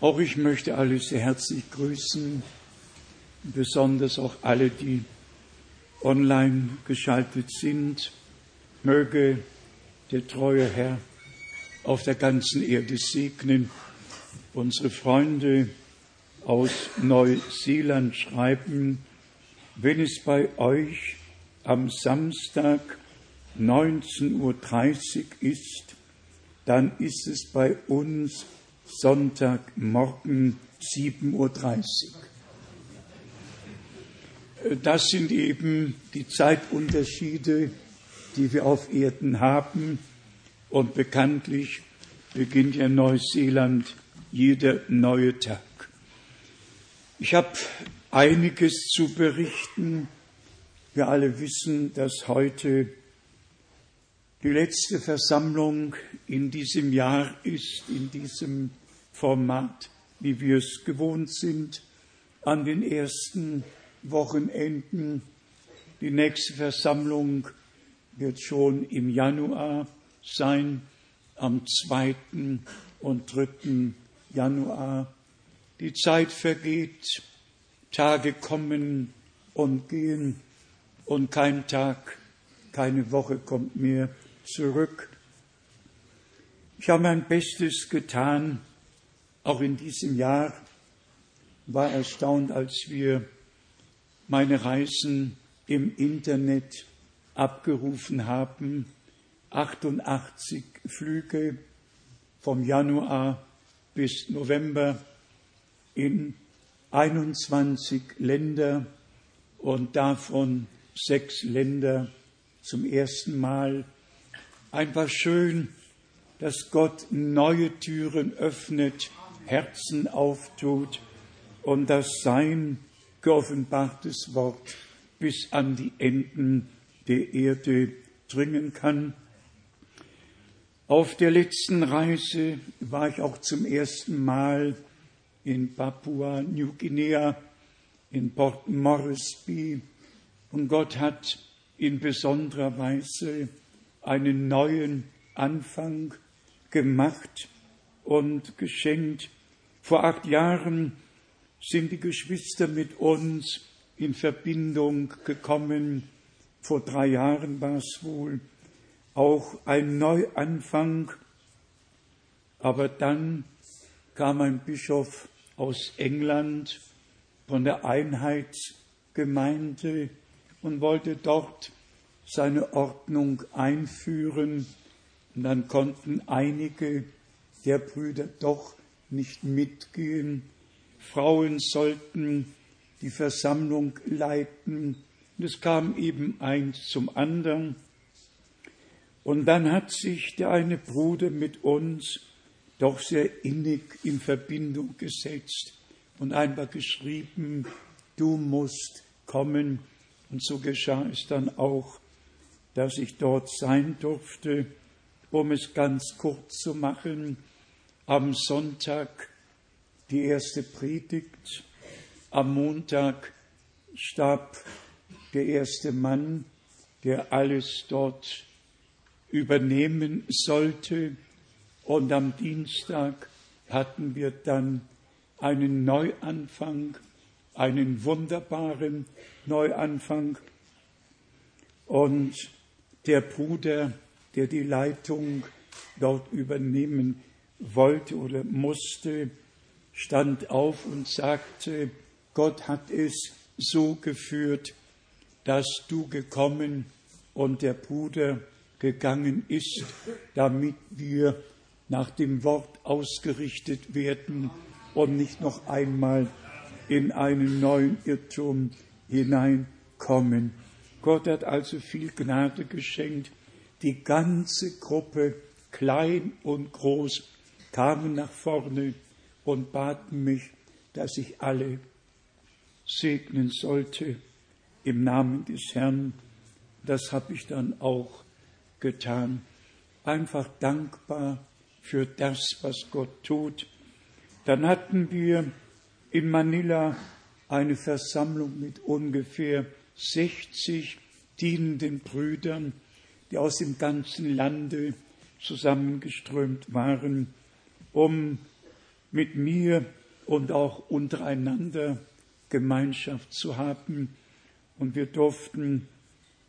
Auch ich möchte alle sehr herzlich grüßen, besonders auch alle, die online geschaltet sind. Möge der treue Herr auf der ganzen Erde segnen. Unsere Freunde aus Neuseeland schreiben, wenn es bei euch am Samstag 19.30 Uhr ist, dann ist es bei uns Sonntagmorgen 7.30 Uhr. Das sind eben die Zeitunterschiede, die wir auf Erden haben. Und bekanntlich beginnt ja Neuseeland jeder neue Tag. Ich habe einiges zu berichten. Wir alle wissen, dass heute die letzte Versammlung in diesem Jahr ist, in diesem Format, wie wir es gewohnt sind, an den ersten Wochenenden. Die nächste Versammlung wird schon im Januar sein, am 2. und 3. Januar. Die Zeit vergeht, Tage kommen und gehen und kein Tag, keine Woche kommt mehr zurück. Ich habe mein Bestes getan, auch in diesem Jahr, war erstaunt, als wir meine Reisen im Internet abgerufen haben. 88 Flüge vom Januar bis November in 21 Länder und davon sechs Länder zum ersten Mal. Einfach schön, dass Gott neue Türen öffnet Herzen auftut und dass sein geoffenbartes Wort bis an die Enden der Erde dringen kann. Auf der letzten Reise war ich auch zum ersten Mal in Papua New Guinea, in Port Moresby, und Gott hat in besonderer Weise einen neuen Anfang gemacht und geschenkt. Vor acht Jahren sind die Geschwister mit uns in Verbindung gekommen. Vor drei Jahren war es wohl auch ein Neuanfang. Aber dann kam ein Bischof aus England von der Einheitsgemeinde und wollte dort seine Ordnung einführen. Und dann konnten einige der Brüder doch nicht mitgehen. Frauen sollten die Versammlung leiten. Und es kam eben eins zum anderen. Und dann hat sich der eine Bruder mit uns doch sehr innig in Verbindung gesetzt und einfach geschrieben, du musst kommen. Und so geschah es dann auch, dass ich dort sein durfte, um es ganz kurz zu machen am Sonntag die erste Predigt, am Montag starb der erste Mann, der alles dort übernehmen sollte, und am Dienstag hatten wir dann einen Neuanfang, einen wunderbaren Neuanfang. Und der Bruder, der die Leitung dort übernehmen wollte oder musste, stand auf und sagte, Gott hat es so geführt, dass du gekommen und der Bruder gegangen ist, damit wir nach dem Wort ausgerichtet werden und nicht noch einmal in einen neuen Irrtum hineinkommen. Gott hat also viel Gnade geschenkt. Die ganze Gruppe, klein und groß, kamen nach vorne und baten mich, dass ich alle segnen sollte im Namen des Herrn. Das habe ich dann auch getan. Einfach dankbar für das, was Gott tut. Dann hatten wir in Manila eine Versammlung mit ungefähr 60 dienenden Brüdern, die aus dem ganzen Lande zusammengeströmt waren um mit mir und auch untereinander Gemeinschaft zu haben. Und wir durften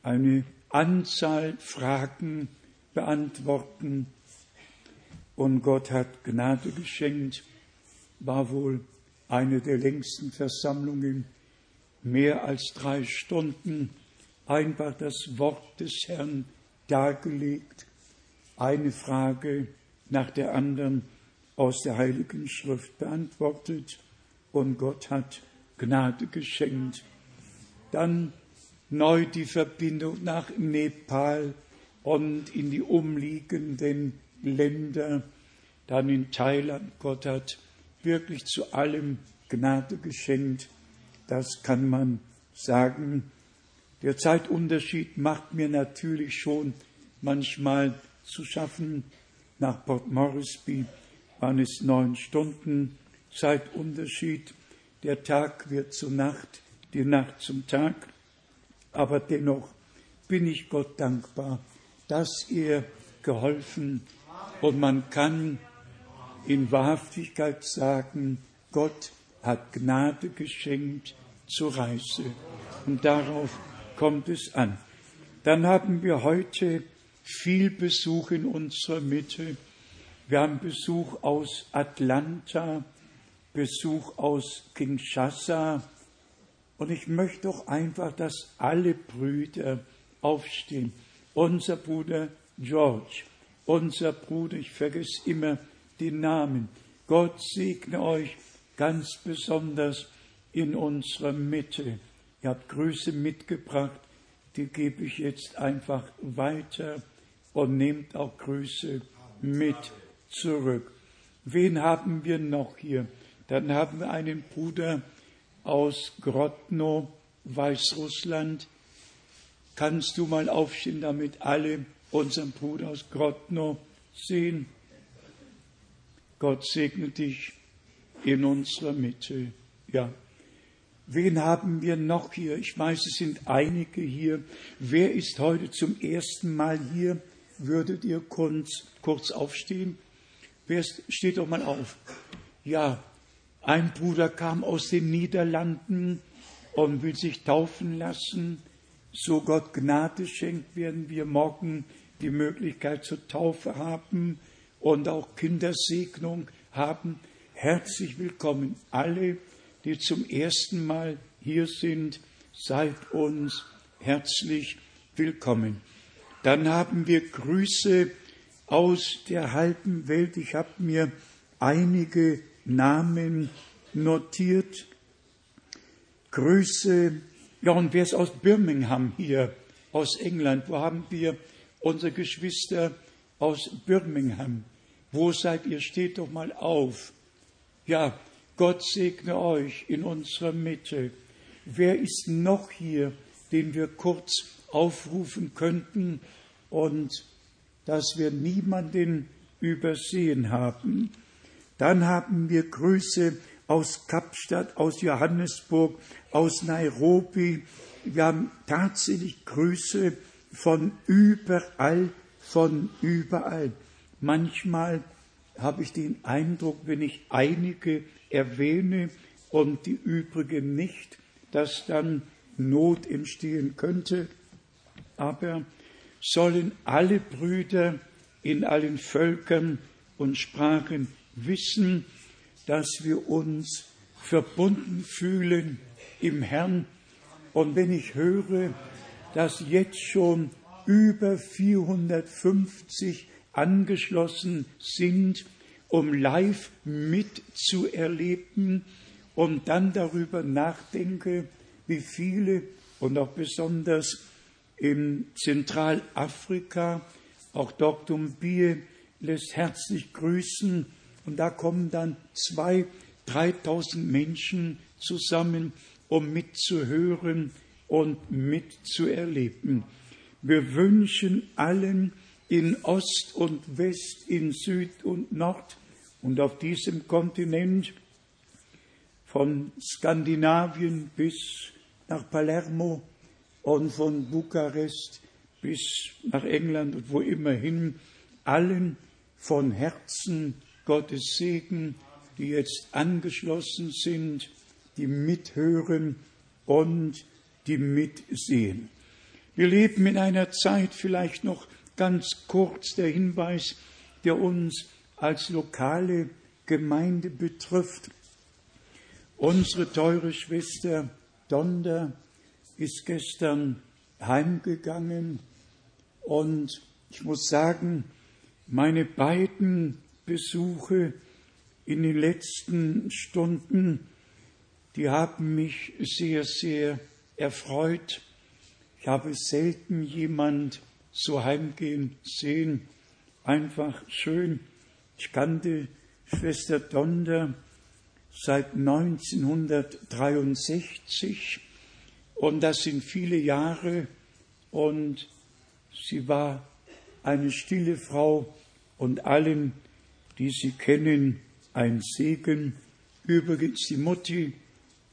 eine Anzahl Fragen beantworten. Und Gott hat Gnade geschenkt, war wohl eine der längsten Versammlungen, mehr als drei Stunden, einfach das Wort des Herrn dargelegt, eine Frage nach der anderen aus der Heiligen Schrift beantwortet und Gott hat Gnade geschenkt. Dann neu die Verbindung nach Nepal und in die umliegenden Länder, dann in Thailand. Gott hat wirklich zu allem Gnade geschenkt. Das kann man sagen. Der Zeitunterschied macht mir natürlich schon manchmal zu schaffen. Nach Port Moresby waren es neun Stunden Zeitunterschied. Der Tag wird zur Nacht, die Nacht zum Tag. Aber dennoch bin ich Gott dankbar, dass er geholfen und man kann in Wahrhaftigkeit sagen, Gott hat Gnade geschenkt zur Reise. Und darauf kommt es an. Dann haben wir heute viel Besuch in unserer Mitte. Wir haben Besuch aus Atlanta, Besuch aus Kinshasa. Und ich möchte doch einfach, dass alle Brüder aufstehen. Unser Bruder George, unser Bruder, ich vergesse immer den Namen. Gott segne euch ganz besonders in unserer Mitte. Ihr habt Grüße mitgebracht, die gebe ich jetzt einfach weiter und nehmt auch Grüße mit zurück. Wen haben wir noch hier? Dann haben wir einen Bruder aus Grodno, Weißrussland. Kannst du mal aufstehen, damit alle unseren Bruder aus Grodno sehen? Gott segne dich in unserer Mitte. Ja. Wen haben wir noch hier? Ich weiß, es sind einige hier. Wer ist heute zum ersten Mal hier? Würdet ihr kurz, kurz aufstehen? Steht doch mal auf? Ja, ein Bruder kam aus den Niederlanden und will sich taufen lassen. So Gott Gnade schenkt, werden wir morgen die Möglichkeit zur Taufe haben und auch Kindersegnung haben. Herzlich willkommen alle, die zum ersten Mal hier sind. Seid uns herzlich willkommen. Dann haben wir Grüße aus der halben Welt. Ich habe mir einige Namen notiert. Grüße. Ja, und wer ist aus Birmingham hier, aus England? Wo haben wir unsere Geschwister aus Birmingham? Wo seid ihr? Steht doch mal auf. Ja, Gott segne euch in unserer Mitte. Wer ist noch hier, den wir kurz aufrufen könnten und dass wir niemanden übersehen haben? Dann haben wir Grüße aus Kapstadt, aus Johannesburg, aus Nairobi. Wir haben tatsächlich Grüße von überall, von überall. Manchmal habe ich den Eindruck, wenn ich einige erwähne und die übrigen nicht, dass dann Not entstehen könnte. Aber sollen alle Brüder in allen Völkern und Sprachen wissen, dass wir uns verbunden fühlen im Herrn. Und wenn ich höre, dass jetzt schon über 450 angeschlossen sind, um live mitzuerleben und dann darüber nachdenke, wie viele und auch besonders in Zentralafrika, auch Dr. Mbie lässt herzlich grüßen und da kommen dann zwei, dreitausend Menschen zusammen, um mitzuhören und mitzuerleben. Wir wünschen allen in Ost und West, in Süd und Nord und auf diesem Kontinent von Skandinavien bis nach Palermo und von Bukarest bis nach England und wo immer hin, allen von Herzen Gottes Segen die jetzt angeschlossen sind, die mithören und die mitsehen. Wir leben in einer Zeit, vielleicht noch ganz kurz der Hinweis, der uns als lokale Gemeinde betrifft. Unsere teure Schwester Donder ist gestern heimgegangen und ich muss sagen, meine beiden Besuche in den letzten Stunden, die haben mich sehr, sehr erfreut. Ich habe selten jemand so heimgehen sehen. Einfach schön. Ich kannte Schwester Donder seit 1963 und das sind viele Jahre und sie war eine stille Frau und allen, die sie kennen, ein Segen. Übrigens die Mutti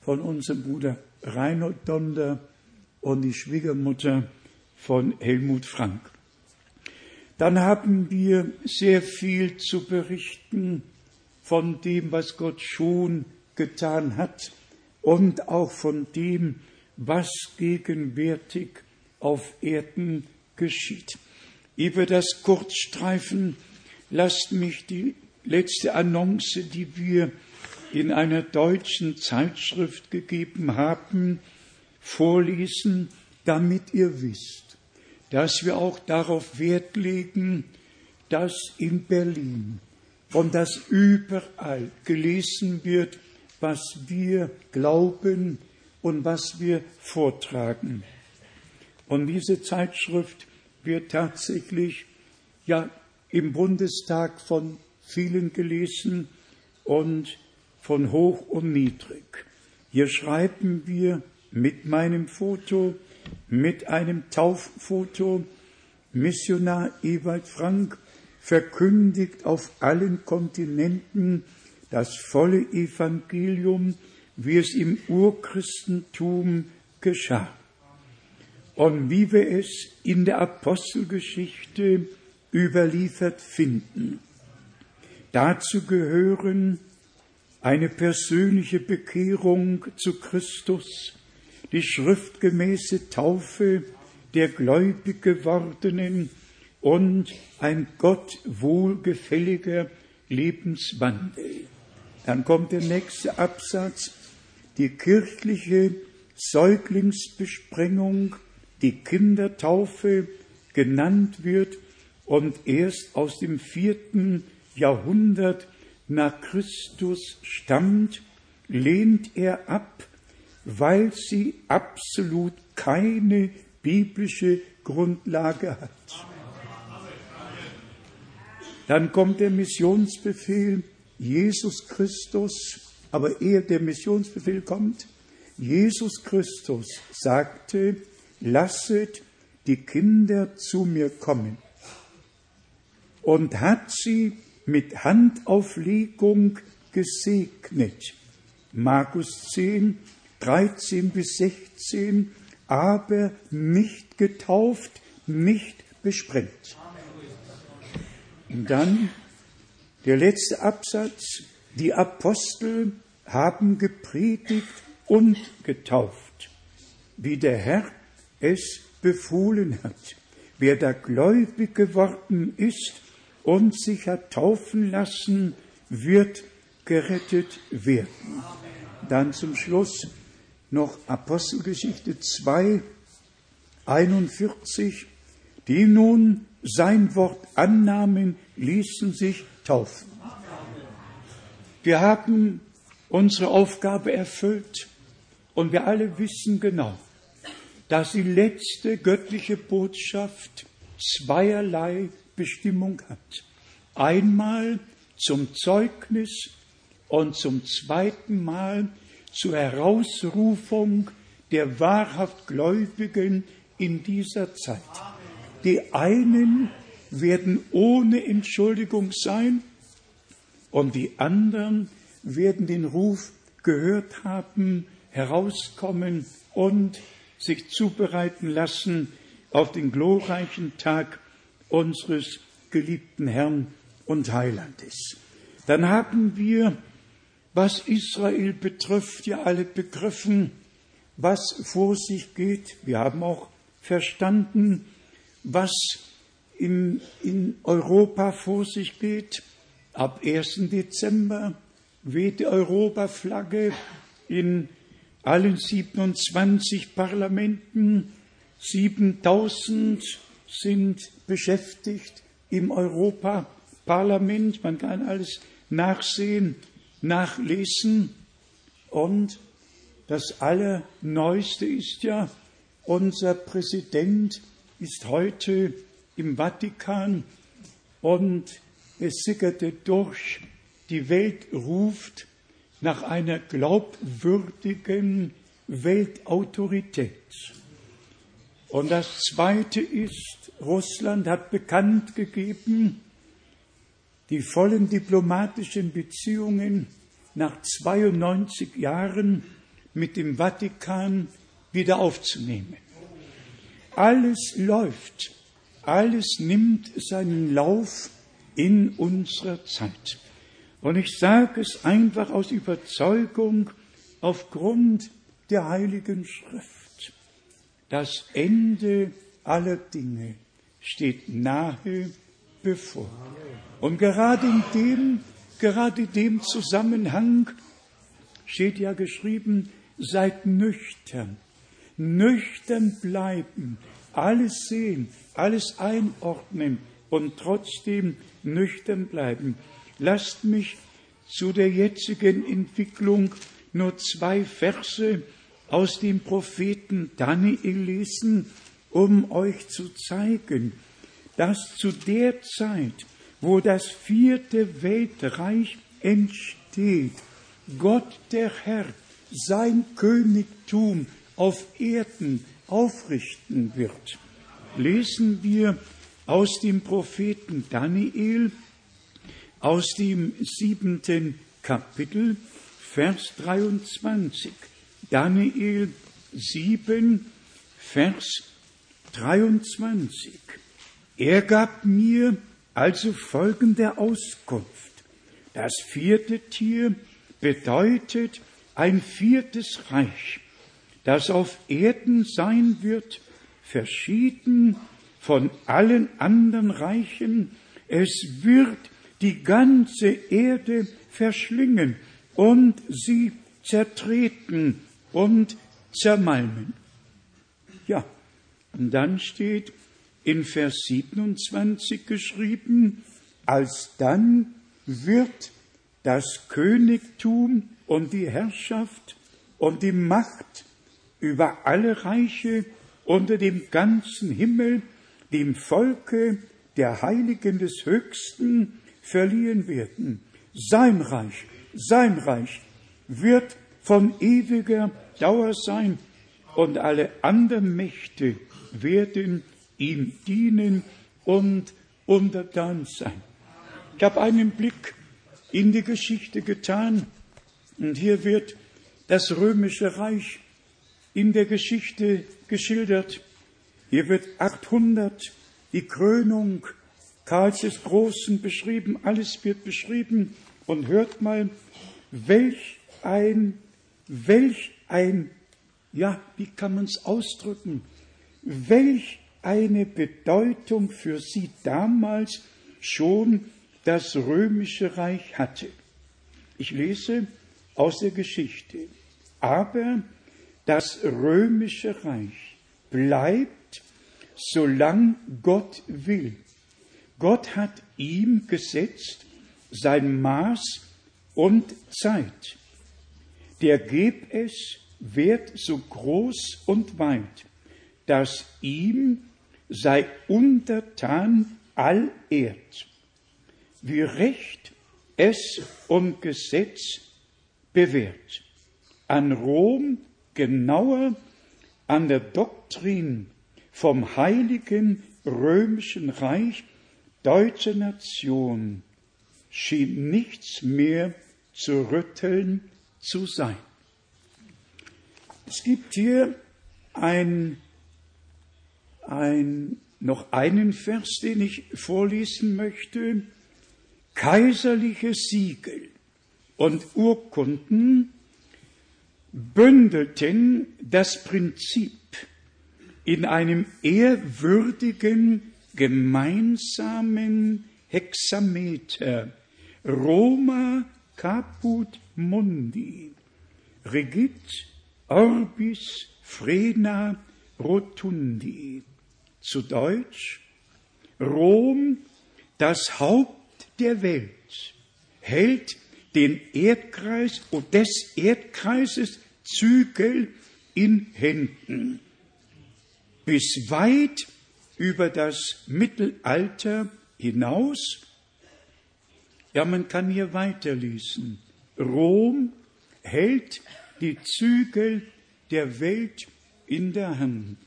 von unserem Bruder Reinhold Donder und die Schwiegermutter von Helmut Frank. Dann haben wir sehr viel zu berichten von dem, was Gott schon getan hat und auch von dem, was gegenwärtig auf Erden geschieht. Wir das kurz streifen, lasst mich die letzte Annonce, die wir in einer deutschen Zeitschrift gegeben haben, vorlesen, damit ihr wisst, dass wir auch darauf Wert legen, dass in Berlin und dass überall gelesen wird, was wir glauben und was wir vortragen. Und diese Zeitschrift wird tatsächlich ja im Bundestag von vielen gelesen und von hoch und niedrig. Hier schreiben wir mit meinem Foto, mit einem Tauffoto, Missionar Ewald Frank verkündigt auf allen Kontinenten das volle Evangelium, wie es im Urchristentum geschah. Und wie wir es in der Apostelgeschichte überliefert finden. Dazu gehören eine persönliche Bekehrung zu Christus, die schriftgemäße Taufe der gläubig gewordenen und ein Gott wohlgefälliger Lebenswandel. Dann kommt der nächste Absatz, die kirchliche Säuglingsbesprengung, die Kindertaufe genannt wird und erst aus dem vierten Jahrhundert nach Christus stammt, lehnt er ab, weil sie absolut keine biblische Grundlage hat. Dann kommt der Missionsbefehl, Jesus Christus, aber ehe der Missionsbefehl kommt, Jesus Christus sagte, lasset die Kinder zu mir kommen und hat sie mit Handauflegung gesegnet. Markus 10, 13 bis 16, aber nicht getauft, nicht besprengt. Und dann der letzte Absatz, die Apostel haben gepredigt und getauft, wie der Herr es befohlen hat. Wer da gläubig geworden ist und sich hat taufen lassen, wird gerettet werden. Dann zum Schluss noch Apostelgeschichte 2, 41, die nun sein Wort annahmen, ließen sich taufen. Wir haben unsere Aufgabe erfüllt und wir alle wissen genau, dass die letzte göttliche Botschaft zweierlei Bestimmung hat. Einmal zum Zeugnis und zum zweiten Mal zur Herausrufung der wahrhaft Gläubigen in dieser Zeit. Die einen werden ohne Entschuldigung sein und die anderen werden den Ruf gehört haben, herauskommen und sich zubereiten lassen auf den glorreichen Tag unseres geliebten Herrn und Heilandes. Dann haben wir was Israel betrifft, ja alle begriffen, was vor sich geht. Wir haben auch verstanden, was in, in Europa vor sich geht. Ab 1. Dezember weht die Europaflagge in allen 27 Parlamenten. 7000 sind beschäftigt im Europaparlament. Man kann alles nachsehen, nachlesen. Und das Allerneueste ist ja, unser Präsident ist heute im Vatikan und es sickerte durch, die Welt ruft nach einer glaubwürdigen Weltautorität. Und das Zweite ist, Russland hat bekannt gegeben, die vollen diplomatischen Beziehungen nach 92 Jahren mit dem Vatikan wieder aufzunehmen. Alles läuft, alles nimmt seinen Lauf in unserer Zeit. Und ich sage es einfach aus Überzeugung aufgrund der Heiligen Schrift. Das Ende aller Dinge steht nahe bevor. Und gerade in dem, gerade dem Zusammenhang steht ja geschrieben, seid nüchtern, nüchtern bleiben, alles sehen, alles einordnen und trotzdem nüchtern bleiben. Lasst mich zu der jetzigen Entwicklung nur zwei Verse aus dem Propheten Daniel lesen, um euch zu zeigen, dass zu der Zeit, wo das vierte Weltreich entsteht, Gott der Herr sein Königtum auf Erden aufrichten wird. Lesen wir aus dem Propheten Daniel, aus dem siebenten Kapitel, Vers 23. Daniel 7, Vers 23. Er gab mir also folgende Auskunft. Das vierte Tier bedeutet ein viertes Reich, das auf Erden sein wird, verschieden von allen anderen Reichen. Es wird die ganze Erde verschlingen und sie zertreten und zermalmen. Ja, und dann steht in Vers 27 geschrieben, alsdann wird das Königtum und die Herrschaft und die Macht über alle Reiche unter dem ganzen Himmel dem Volke der Heiligen des Höchsten verliehen werden. Sein Reich, sein Reich wird von ewiger Dauer sein und alle anderen Mächte werden ihm dienen und untertan sein. Ich habe einen Blick in die Geschichte getan und hier wird das römische Reich in der Geschichte geschildert. Hier wird 800 die Krönung Karls des Großen beschrieben, alles wird beschrieben und hört mal, welch ein, welch ein, ja, wie kann man es ausdrücken, welch eine Bedeutung für sie damals schon das römische Reich hatte. Ich lese aus der Geschichte. Aber das römische Reich bleibt, solange Gott will. Gott hat ihm gesetzt sein Maß und Zeit. Der geb es wert so groß und weit, dass ihm sei untertan all Erd, wie Recht es und Gesetz bewährt. An Rom genauer an der Doktrin vom heiligen römischen Reich deutscher Nation schien nichts mehr zu rütteln zu sein. Es gibt hier ein, ein, noch einen Vers, den ich vorlesen möchte. Kaiserliche Siegel und Urkunden bündelten das Prinzip in einem ehrwürdigen gemeinsamen Hexameter. Roma caput mundi. Regit orbis frena rotundi. Zu Deutsch Rom das Haupt der Welt hält den Erdkreis und des Erdkreises Zügel in Händen. Bis weit über das Mittelalter hinaus. Ja, man kann hier weiterlesen. Rom hält die Zügel der Welt in der Hand.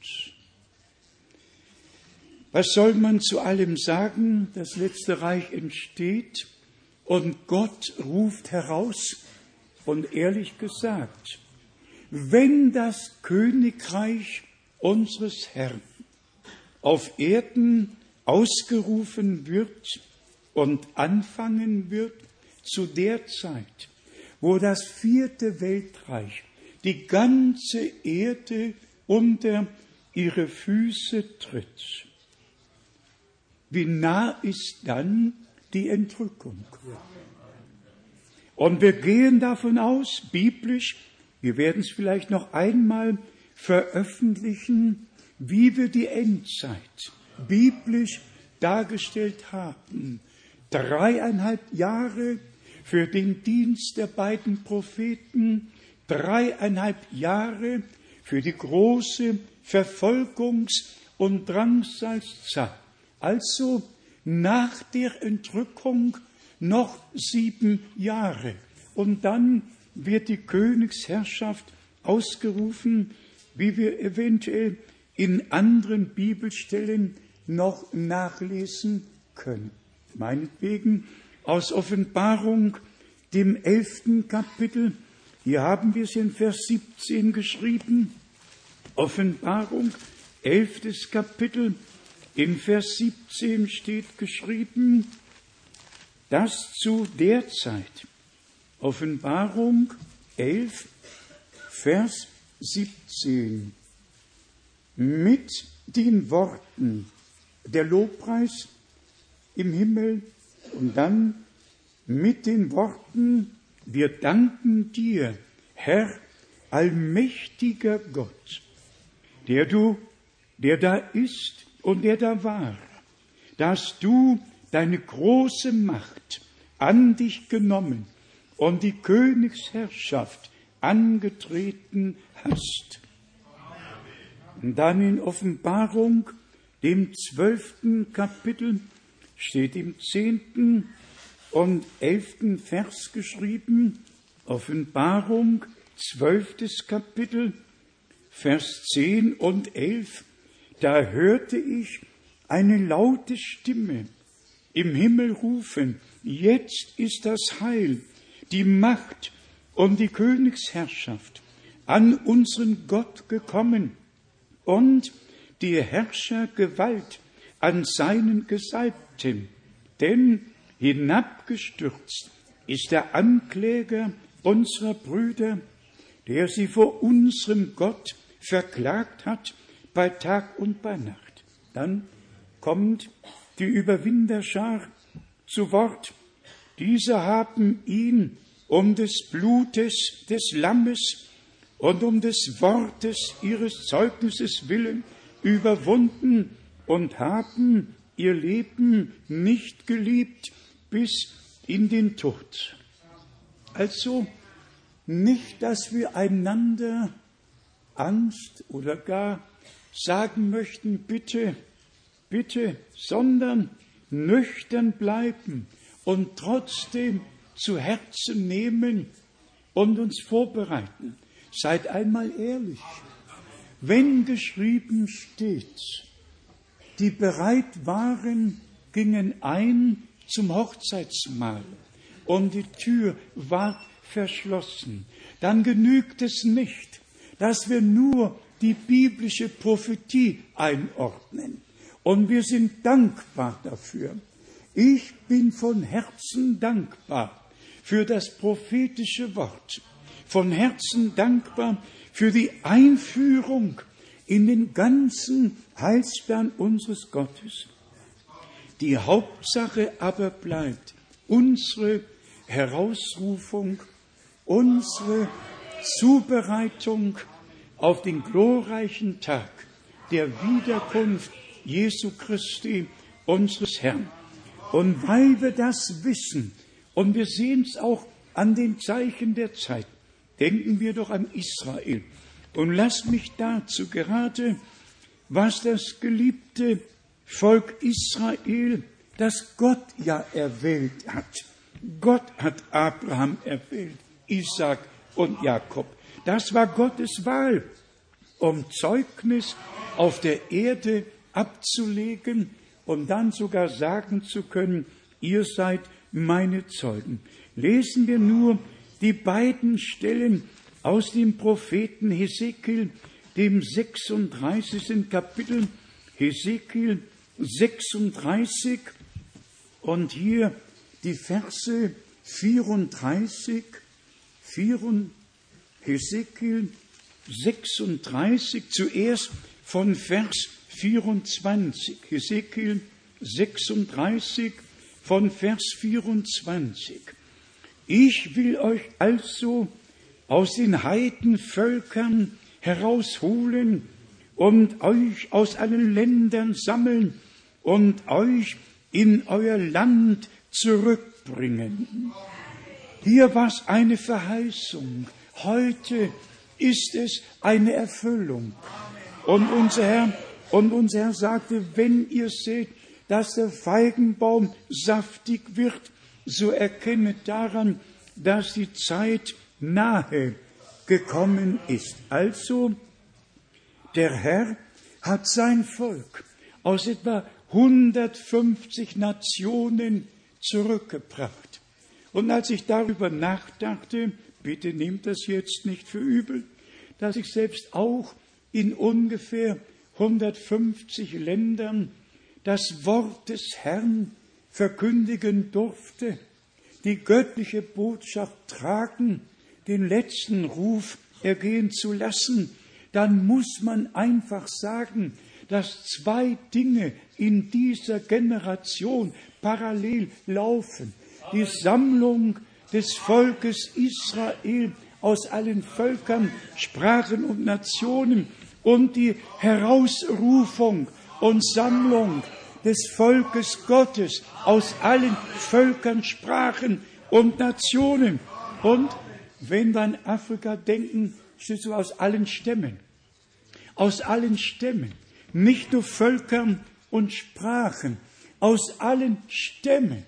Was soll man zu allem sagen? Das letzte Reich entsteht und Gott ruft heraus und ehrlich gesagt, wenn das Königreich unseres Herrn auf Erden ausgerufen wird und anfangen wird zu der Zeit, wo das vierte Weltreich die ganze Erde unter ihre Füße tritt. Wie nah ist dann die Entrückung. Und wir gehen davon aus, biblisch, wir werden es vielleicht noch einmal veröffentlichen, wie wir die Endzeit biblisch dargestellt haben. Dreieinhalb Jahre für den Dienst der beiden Propheten, dreieinhalb Jahre für die große Verfolgungs- und Drangsalzzeit. Also nach der Entrückung noch sieben Jahre. Und dann wird die Königsherrschaft ausgerufen, wie wir eventuell in anderen Bibelstellen noch nachlesen können. Meinetwegen aus Offenbarung, dem elften Kapitel, hier haben wir es in Vers 17 geschrieben, Offenbarung, elftes Kapitel, in Vers 17 steht geschrieben, dass zu der Zeit, Offenbarung 11, Vers 17, mit den Worten der Lobpreis im Himmel und dann mit den Worten, wir danken dir, Herr, allmächtiger Gott, der du, der da ist und der da war, dass du deine große Macht an dich genommen und die Königsherrschaft angetreten hast. Und dann in Offenbarung, dem zwölften Kapitel, steht im zehnten und elften Vers geschrieben, Offenbarung, zwölftes Kapitel, Vers zehn und elf, da hörte ich eine laute Stimme im Himmel rufen, jetzt ist das Heil, die Macht und die Königsherrschaft an unseren Gott gekommen und die Herrschergewalt an seinen Gesalbten, denn hinabgestürzt ist der Ankläger unserer Brüder, der sie vor unserem Gott verklagt hat bei Tag und bei Nacht. Dann kommt die Überwinderschar zu Wort. Diese haben ihn um des Blutes des Lammes und um des Wortes ihres Zeugnisses willen überwunden und haben ihr Leben nicht geliebt bis in den Tod. Also nicht, dass wir einander Angst oder gar sagen möchten, bitte, bitte, sondern nüchtern bleiben und trotzdem zu Herzen nehmen und uns vorbereiten. Seid einmal ehrlich. Wenn geschrieben steht, die bereit waren, gingen ein zum Hochzeitsmahl und die Tür war verschlossen, dann genügt es nicht, dass wir nur die biblische Prophetie einordnen. Und wir sind dankbar dafür. Ich bin von Herzen dankbar für das prophetische Wort. Von Herzen dankbar für die Einführung in den ganzen Heilsplan unseres Gottes. Die Hauptsache aber bleibt unsere Herausrufung, unsere Zubereitung auf den glorreichen Tag der Wiederkunft Jesu Christi, unseres Herrn. Und weil wir das wissen, und wir sehen es auch an den Zeichen der Zeit, denken wir doch an Israel. Und lasst mich dazu gerade, was das geliebte Volk Israel, das Gott ja erwählt hat. Gott hat Abraham erwählt, Isaac und Jakob. Das war Gottes Wahl, um Zeugnis auf der Erde abzulegen und dann sogar sagen zu können, ihr seid meine Zeugen. Lesen wir nur die beiden Stellen aus dem Propheten Hesekiel, dem 36. Kapitel, Hesekiel 36 und hier die Verse 34, 4, Hesekiel 36, zuerst von Vers 24. Hesekiel 36 von Vers 24. Ich will euch also aus den Heidenvölkern herausholen und euch aus allen Ländern sammeln und euch in euer Land zurückbringen. Hier war es eine Verheißung. Heute ist es eine Erfüllung. Und unser Herr, und unser Herr sagte, wenn ihr seht, dass der Feigenbaum saftig wird, so erkennet daran, dass die Zeit nahe gekommen ist. Also, der Herr hat sein Volk aus etwa 150 Nationen zurückgebracht. Und als ich darüber nachdachte, bitte nehmt das jetzt nicht für übel, dass ich selbst auch in ungefähr 150 Ländern das Wort des Herrn verkündigen durfte, die göttliche Botschaft tragen, den letzten Ruf ergehen zu lassen, dann muss man einfach sagen, dass zwei Dinge in dieser Generation parallel laufen. Die Sammlung des Volkes Israel aus allen Völkern, Sprachen und Nationen und die Herausrufung und Sammlung des Volkes Gottes aus allen Völkern, Sprachen und Nationen. Und wenn wir an Afrika denken, steht so aus allen Stämmen. Aus allen Stämmen. Nicht nur Völkern und Sprachen. Aus allen Stämmen.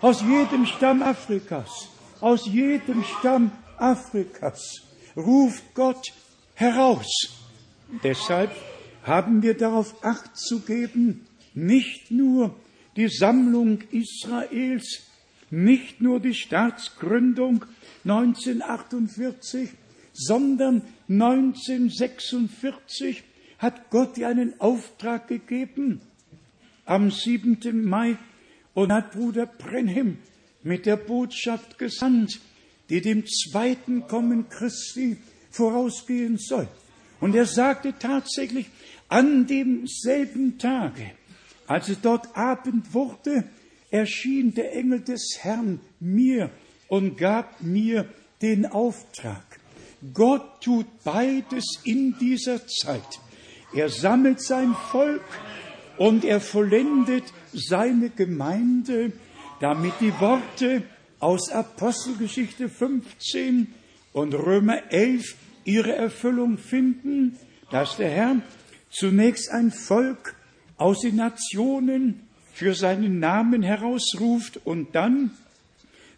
Aus jedem Stamm Afrikas. Aus jedem Stamm Afrikas ruft Gott heraus. Deshalb haben wir darauf acht zu geben, nicht nur die Sammlung Israels, nicht nur die Staatsgründung 1948, sondern 1946 hat Gott ihr einen Auftrag gegeben am 7. Mai und hat Bruder Brenhem mit der Botschaft gesandt, die dem zweiten Kommen Christi vorausgehen soll. Und er sagte tatsächlich, an demselben Tage, als es dort Abend wurde, erschien der Engel des Herrn mir und gab mir den Auftrag. Gott tut beides in dieser Zeit. Er sammelt sein Volk und er vollendet seine Gemeinde, damit die Worte aus Apostelgeschichte 15 und Römer 11 ihre Erfüllung finden, dass der Herr zunächst ein Volk aus den Nationen für seinen Namen herausruft und dann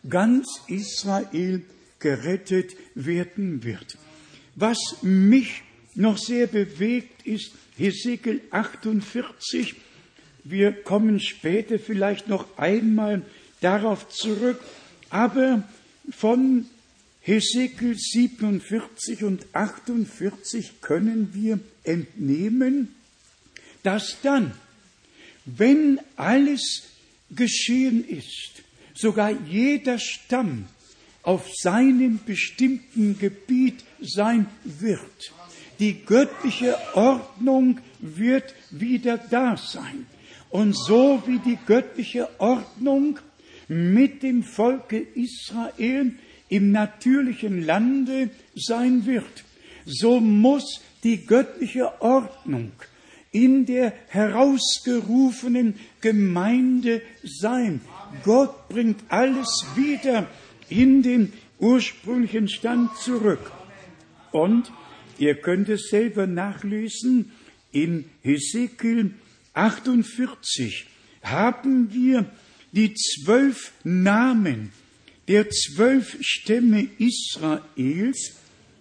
ganz Israel gerettet werden wird. Was mich noch sehr bewegt ist, Hesekiel 48, wir kommen später vielleicht noch einmal darauf zurück, aber von Hesekiel 47 und 48 können wir entnehmen, dass dann, wenn alles geschehen ist, sogar jeder Stamm auf seinem bestimmten Gebiet sein wird. Die göttliche Ordnung wird wieder da sein. Und so wie die göttliche Ordnung mit dem Volke Israel im natürlichen Lande sein wird, so muss die göttliche Ordnung in der herausgerufenen Gemeinde sein. Gott bringt alles wieder in den ursprünglichen Stand zurück. Und ihr könnt es selber nachlesen, in Hesekiel 48 haben wir die zwölf Namen der zwölf Stämme Israels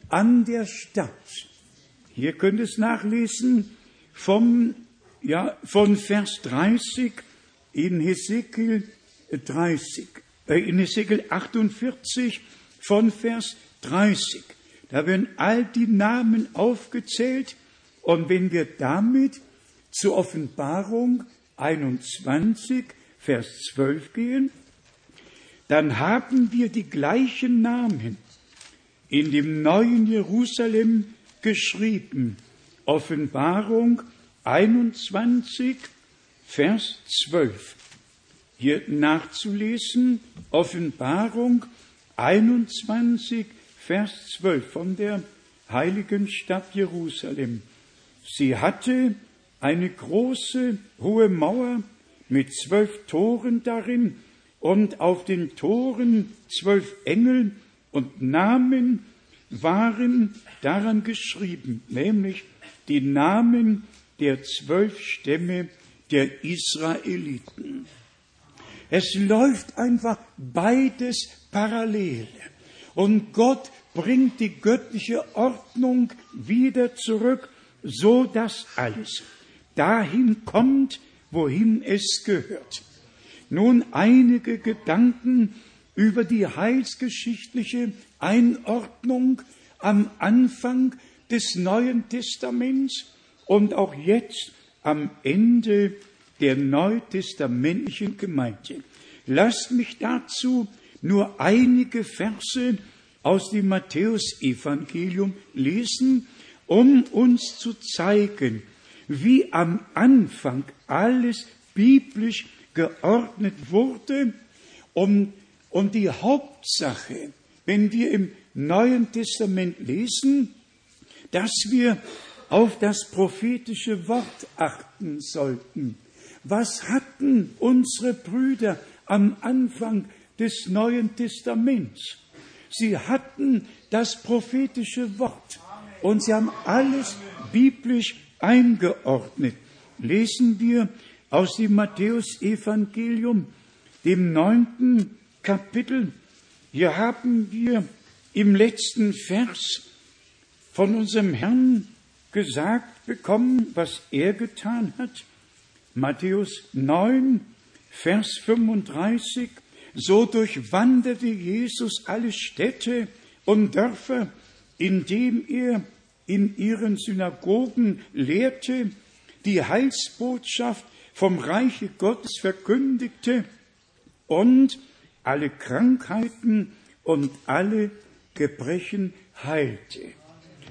an der Stadt. Hier könnt ihr es nachlesen vom, ja, von Vers 30 in Hesekiel 30, äh, in Hesekiel 48 von Vers 30. Da werden all die Namen aufgezählt und wenn wir damit zur Offenbarung 21, Vers 12 gehen, dann haben wir die gleichen Namen in dem neuen Jerusalem geschrieben. Offenbarung 21, Vers 12. Hier nachzulesen, Offenbarung 21, Vers 12 von der heiligen Stadt Jerusalem. Sie hatte eine große, hohe Mauer mit zwölf Toren darin und auf den Toren zwölf Engel und Namen waren daran geschrieben, nämlich die Namen der zwölf Stämme der Israeliten. Es läuft einfach beides parallel. Und Gott bringt die göttliche Ordnung wieder zurück, so dass alles dahin kommt, wohin es gehört. Nun einige Gedanken über die heilsgeschichtliche Einordnung am Anfang des Neuen Testaments und auch jetzt am Ende der neutestamentlichen Gemeinde. Lasst mich dazu nur einige Verse aus dem Matthäusevangelium lesen, um uns zu zeigen, wie am Anfang alles biblisch geordnet wurde und, und die Hauptsache, wenn wir im Neuen Testament lesen, dass wir auf das prophetische Wort achten sollten. Was hatten unsere Brüder am Anfang des Neuen Testaments? Sie hatten das prophetische Wort und sie haben alles biblisch eingeordnet. Lesen wir aus dem Matthäusevangelium, dem neunten Kapitel. Hier haben wir im letzten Vers von unserem Herrn gesagt bekommen, was er getan hat. Matthäus 9, Vers 35. So durchwanderte Jesus alle Städte und Dörfer, indem er in ihren Synagogen lehrte, die Heilsbotschaft vom Reiche Gottes verkündigte und alle Krankheiten und alle Gebrechen heilte.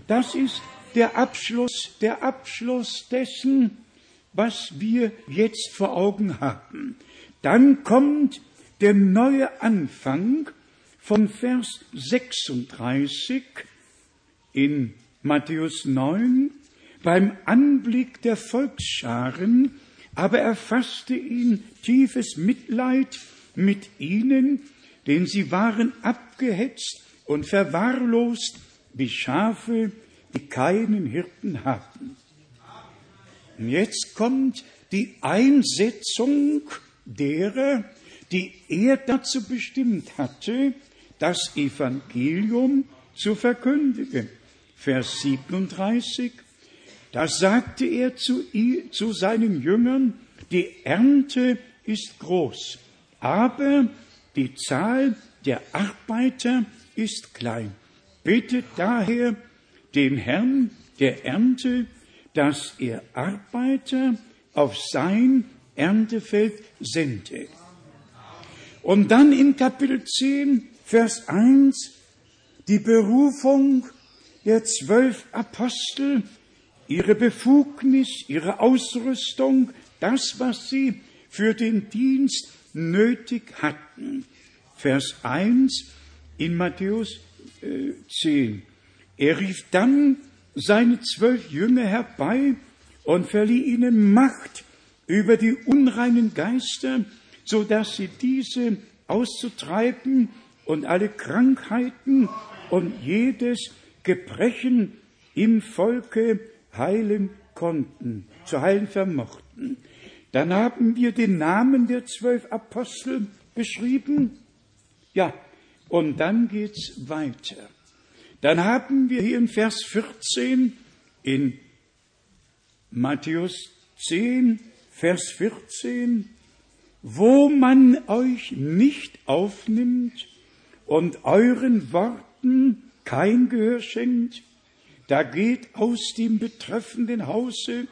Das ist der Abschluss, der Abschluss dessen, was wir jetzt vor Augen haben. Dann kommt der neue Anfang von Vers 36 in Matthäus 9. Beim Anblick der Volksscharen aber erfasste ihn tiefes Mitleid mit ihnen, denn sie waren abgehetzt und verwahrlost wie Schafe, die keinen Hirten hatten. Und jetzt kommt die Einsetzung derer, die er dazu bestimmt hatte, das Evangelium zu verkündigen. Vers 37, da sagte er zu, zu seinen Jüngern, die Ernte ist groß, aber die Zahl der Arbeiter ist klein. Bittet daher den Herrn der Ernte, dass er Arbeiter auf sein Erntefeld sende. Und dann in Kapitel 10, Vers 1, die Berufung der zwölf Apostel, ihre Befugnis, ihre Ausrüstung, das, was sie für den Dienst nötig hatten. Vers 1 in Matthäus äh, 10. Er rief dann seine zwölf Jünger herbei und verlieh ihnen Macht über die unreinen Geister, so dass sie diese auszutreiben und alle Krankheiten und jedes Gebrechen im Volke heilen konnten, zu heilen vermochten. Dann haben wir den Namen der zwölf Apostel beschrieben. Ja, und dann geht's weiter. Dann haben wir hier in Vers 14 in Matthäus 10, Vers 14, wo man euch nicht aufnimmt und euren Worten kein Gehör schenkt, da geht aus dem betreffenden Hause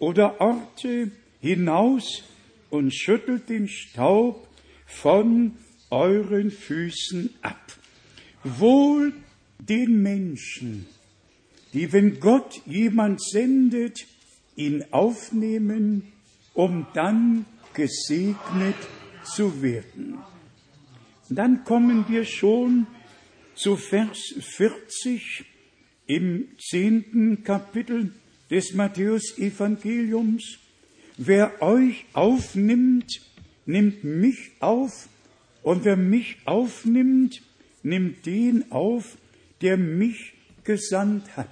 oder Orte hinaus und schüttelt den Staub von euren Füßen ab. Wohl den Menschen, die, wenn Gott jemand sendet, ihn aufnehmen, um dann gesegnet zu werden. Dann kommen wir schon zu Vers 40 im zehnten Kapitel des Matthäus-Evangeliums. Wer euch aufnimmt, nimmt mich auf, und wer mich aufnimmt, nimmt den auf, der mich gesandt hat.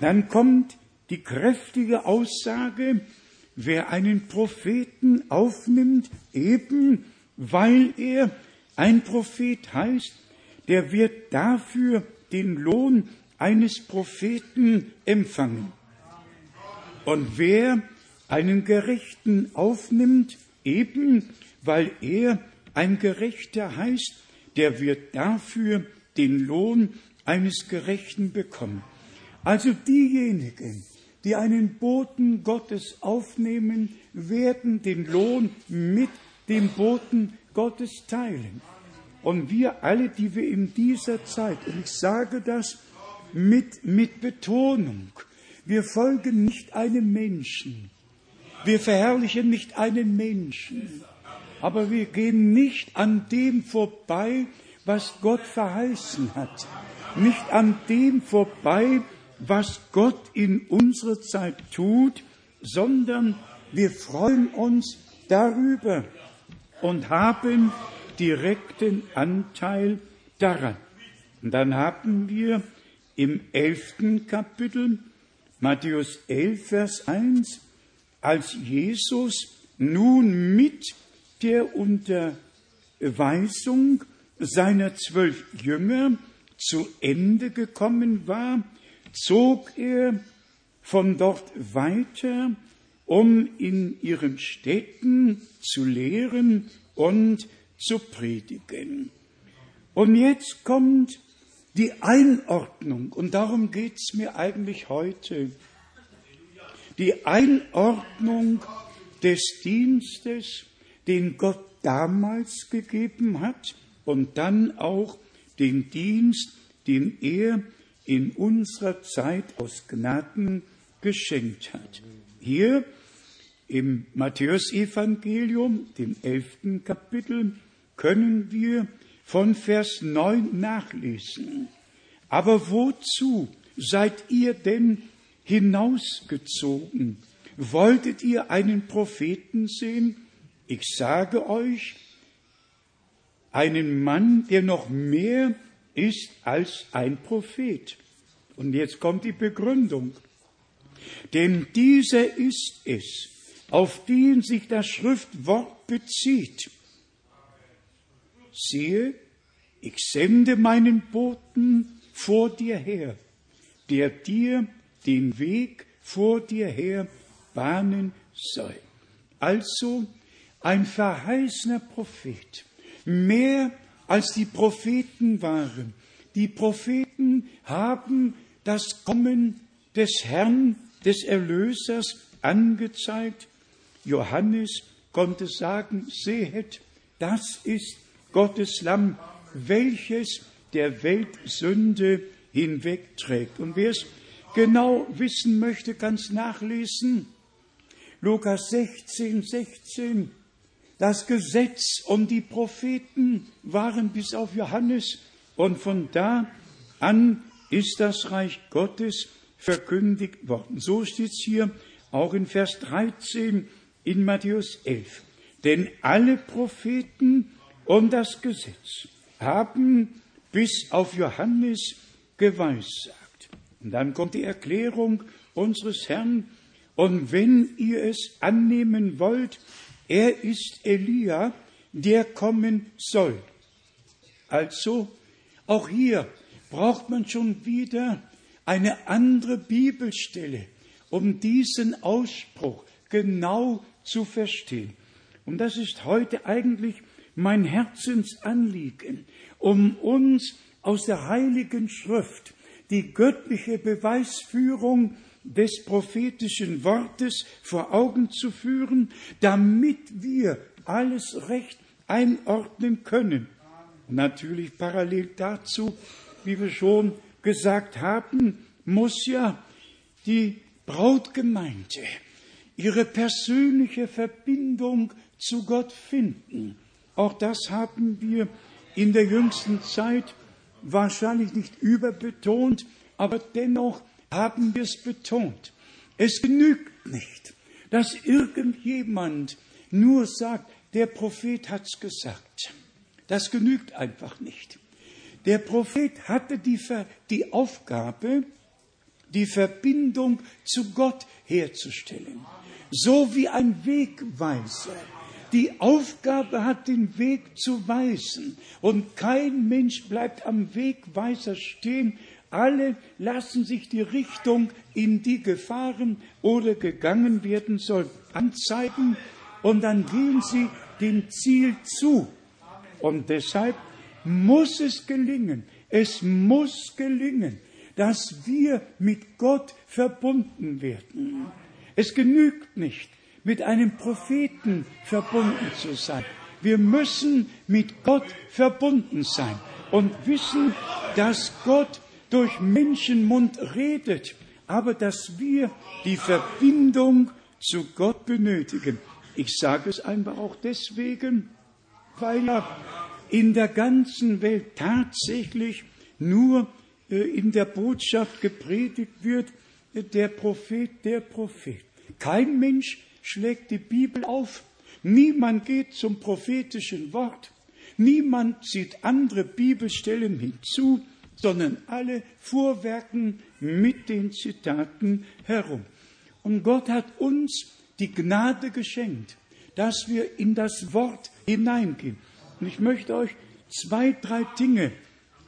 Dann kommt die kräftige Aussage, wer einen Propheten aufnimmt, eben weil er ein Prophet heißt, der wird dafür den Lohn eines Propheten empfangen. Und wer einen Gerechten aufnimmt, eben weil er ein Gerechter heißt, der wird dafür den Lohn eines Gerechten bekommen. Also diejenigen, die einen Boten Gottes aufnehmen, werden den Lohn mit dem Boten Gottes teilen. Und wir alle, die wir in dieser Zeit, und ich sage das mit, mit Betonung, wir folgen nicht einem Menschen, wir verherrlichen nicht einen Menschen, aber wir gehen nicht an dem vorbei, was Gott verheißen hat, nicht an dem vorbei, was Gott in unserer Zeit tut, sondern wir freuen uns darüber und haben direkten Anteil daran. Und dann haben wir im elften Kapitel Matthäus 11, Vers 1, als Jesus nun mit der Unterweisung seiner zwölf Jünger zu Ende gekommen war, zog er von dort weiter, um in ihren Städten zu lehren und zu predigen. Und jetzt kommt die Einordnung, und darum geht es mir eigentlich heute, die Einordnung des Dienstes, den Gott damals gegeben hat, und dann auch den Dienst, den er in unserer Zeit aus Gnaden geschenkt hat. Hier im Matthäusevangelium, dem elften Kapitel, können wir von Vers 9 nachlesen. Aber wozu seid ihr denn hinausgezogen? Wolltet ihr einen Propheten sehen? Ich sage euch, einen Mann, der noch mehr ist als ein Prophet. Und jetzt kommt die Begründung. Denn dieser ist es, auf den sich das Schriftwort bezieht. Siehe, ich sende meinen Boten vor dir her, der dir den Weg vor dir her bahnen soll. Also ein verheißener Prophet, mehr als die Propheten waren. Die Propheten haben das Kommen des Herrn, des Erlösers angezeigt. Johannes konnte sagen, sehet, das ist Gottes Lamm, welches der Weltsünde hinwegträgt. Und wer es genau wissen möchte, kann es nachlesen. Lukas 16, 16. Das Gesetz und die Propheten waren bis auf Johannes und von da an ist das Reich Gottes verkündigt worden. So steht es hier auch in Vers 13 in Matthäus 11. Denn alle Propheten und das Gesetz haben bis auf Johannes geweissagt. Und dann kommt die Erklärung unseres Herrn. Und wenn ihr es annehmen wollt, er ist Elia, der kommen soll. Also, auch hier braucht man schon wieder eine andere Bibelstelle, um diesen Ausspruch genau zu verstehen. Und das ist heute eigentlich mein Herzensanliegen, um uns aus der Heiligen Schrift die göttliche Beweisführung des prophetischen Wortes vor Augen zu führen, damit wir alles recht einordnen können. Natürlich parallel dazu, wie wir schon gesagt haben, muss ja die Brautgemeinde ihre persönliche Verbindung zu Gott finden. Auch das haben wir in der jüngsten Zeit wahrscheinlich nicht überbetont, aber dennoch haben wir es betont. Es genügt nicht, dass irgendjemand nur sagt, der Prophet hat's gesagt. Das genügt einfach nicht. Der Prophet hatte die, die Aufgabe, die Verbindung zu Gott herzustellen. So wie ein Wegweiser die Aufgabe hat, den Weg zu weisen. Und kein Mensch bleibt am Wegweiser stehen. Alle lassen sich die Richtung, in die gefahren oder gegangen werden soll, anzeigen. Und dann gehen sie dem Ziel zu. Und deshalb muss es gelingen, es muss gelingen, dass wir mit Gott verbunden werden. Es genügt nicht, mit einem Propheten verbunden zu sein. Wir müssen mit Gott verbunden sein und wissen, dass Gott durch Menschenmund redet, aber dass wir die Verbindung zu Gott benötigen. Ich sage es einfach auch deswegen, weil ja in der ganzen Welt tatsächlich nur äh, in der Botschaft gepredigt wird, äh, der Prophet, der Prophet. Kein Mensch schlägt die Bibel auf, niemand geht zum prophetischen Wort, niemand zieht andere Bibelstellen hinzu, sondern alle fuhrwerken mit den Zitaten herum. Und Gott hat uns die Gnade geschenkt, dass wir in das Wort hineingehen. Und ich möchte euch zwei, drei Dinge,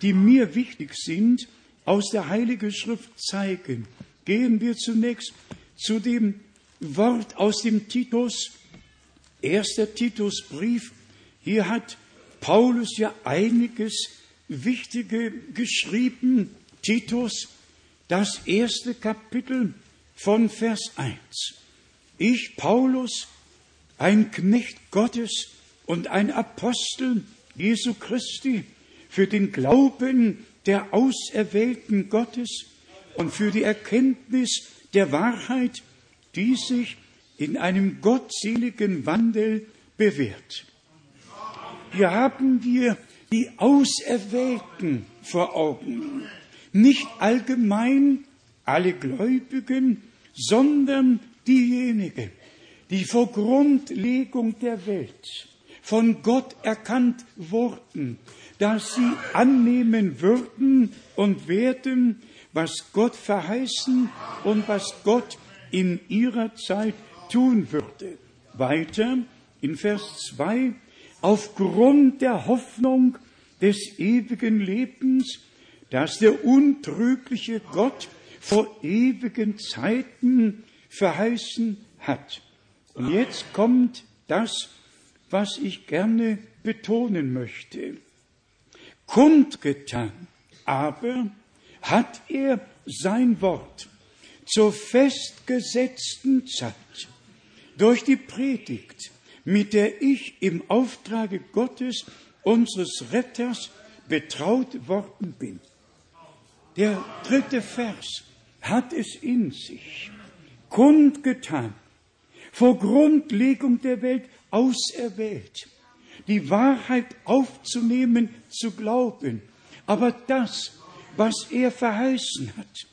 die mir wichtig sind, aus der Heiligen Schrift zeigen. Gehen wir zunächst zu dem Wort aus dem Titus, erster Titusbrief. Hier hat Paulus ja einiges Wichtige geschrieben. Titus, das erste Kapitel von Vers 1. Ich, Paulus, ein Knecht Gottes und ein Apostel Jesu Christi, für den Glauben der Auserwählten Gottes und für die Erkenntnis der Wahrheit, die sich in einem gottseligen Wandel bewährt. Hier haben wir die Auserwählten vor Augen. Nicht allgemein alle Gläubigen, sondern diejenigen, die vor Grundlegung der Welt von Gott erkannt wurden, dass sie annehmen würden und werden, was Gott verheißen und was Gott in ihrer Zeit tun würde. Weiter in Vers 2, aufgrund der Hoffnung des ewigen Lebens, das der untrügliche Gott vor ewigen Zeiten verheißen hat. Und jetzt kommt das, was ich gerne betonen möchte. Kundgetan aber hat er sein Wort zur festgesetzten Zeit durch die Predigt, mit der ich im Auftrage Gottes, unseres Retters, betraut worden bin. Der dritte Vers hat es in sich kundgetan, vor Grundlegung der Welt auserwählt, die Wahrheit aufzunehmen, zu glauben. Aber das, was er verheißen hat,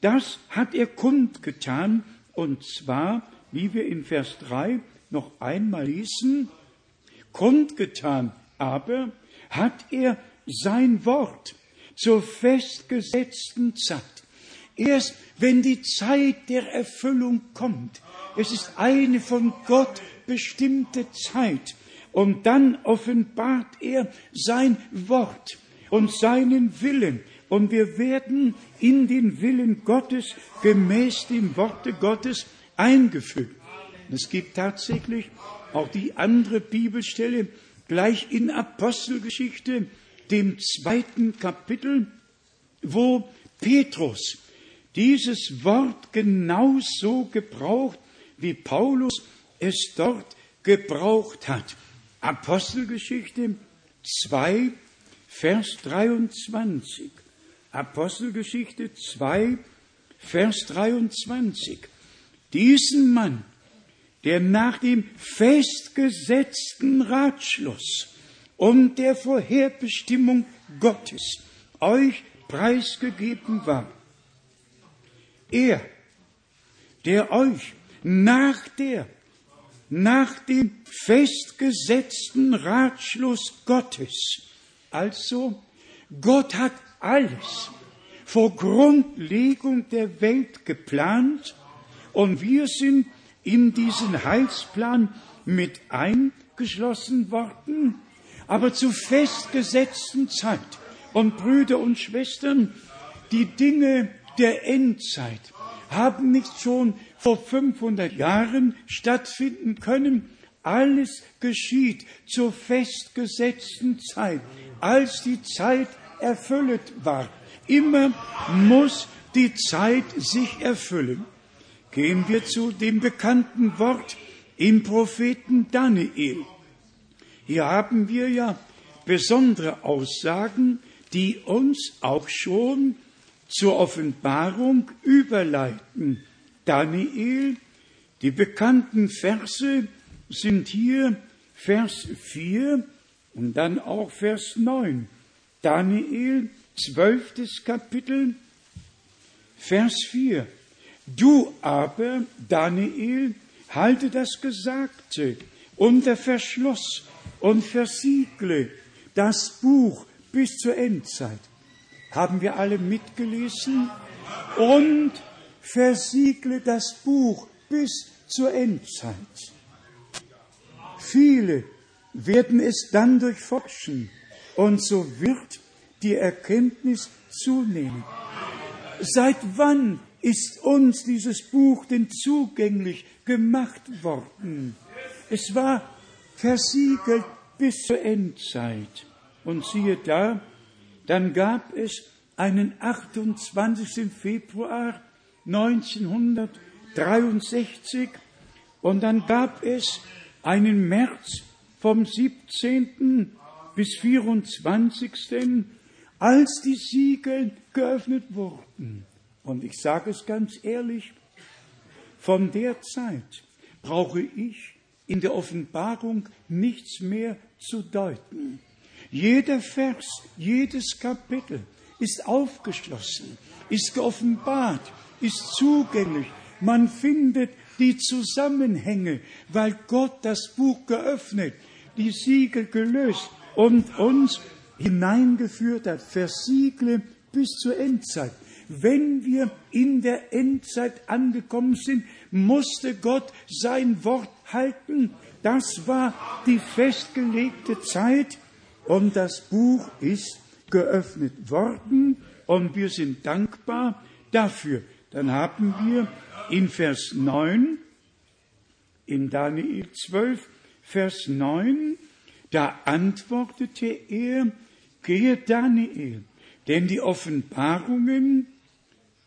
das hat er kundgetan, und zwar, wie wir in Vers 3 noch einmal lesen, kundgetan aber hat er sein Wort zur festgesetzten Zeit. Erst wenn die Zeit der Erfüllung kommt, es ist eine von Gott bestimmte Zeit, und dann offenbart er sein Wort und seinen Willen. Und wir werden in den Willen Gottes gemäß dem Worte Gottes eingefügt. Es gibt tatsächlich auch die andere Bibelstelle gleich in Apostelgeschichte, dem zweiten Kapitel, wo Petrus dieses Wort genauso gebraucht, wie Paulus es dort gebraucht hat. Apostelgeschichte 2, Vers 23. Apostelgeschichte 2, Vers 23. Diesen Mann, der nach dem festgesetzten Ratschluss und der Vorherbestimmung Gottes euch preisgegeben war, er, der euch nach der, nach dem festgesetzten Ratschluss Gottes, also Gott hat alles vor Grundlegung der Welt geplant und wir sind in diesen Heilsplan mit eingeschlossen worden, aber zu festgesetzten Zeit. Und Brüder und Schwestern, die Dinge der Endzeit haben nicht schon vor 500 Jahren stattfinden können. Alles geschieht zur festgesetzten Zeit, als die Zeit erfüllt war. Immer muss die Zeit sich erfüllen. Gehen wir zu dem bekannten Wort im Propheten Daniel. Hier haben wir ja besondere Aussagen, die uns auch schon zur Offenbarung überleiten. Daniel, die bekannten Verse sind hier Vers 4 und dann auch Vers 9. Daniel, zwölftes Kapitel, Vers 4. Du aber, Daniel, halte das Gesagte unter Verschluss und versiegle das Buch bis zur Endzeit. Haben wir alle mitgelesen? Und versiegle das Buch bis zur Endzeit. Viele werden es dann durchforschen und so wird die Erkenntnis zunehmen. Seit wann ist uns dieses Buch denn zugänglich gemacht worden? Es war versiegelt bis zur Endzeit. Und siehe da, dann gab es einen 28. Februar 1963 und dann gab es einen März vom 17. bis 24. als die Siegel geöffnet wurden. Und ich sage es ganz ehrlich, von der Zeit brauche ich in der Offenbarung nichts mehr zu deuten. Jeder Vers, jedes Kapitel ist aufgeschlossen, ist geoffenbart, ist zugänglich. Man findet die Zusammenhänge, weil Gott das Buch geöffnet, die Siegel gelöst und uns hineingeführt hat, versiegle bis zur Endzeit. Wenn wir in der Endzeit angekommen sind, musste Gott sein Wort halten. Das war die festgelegte Zeit und das Buch ist geöffnet worden und wir sind dankbar dafür. Dann haben wir in Vers 9, in Daniel 12, Vers 9, da antwortete er, gehe Daniel, denn die Offenbarungen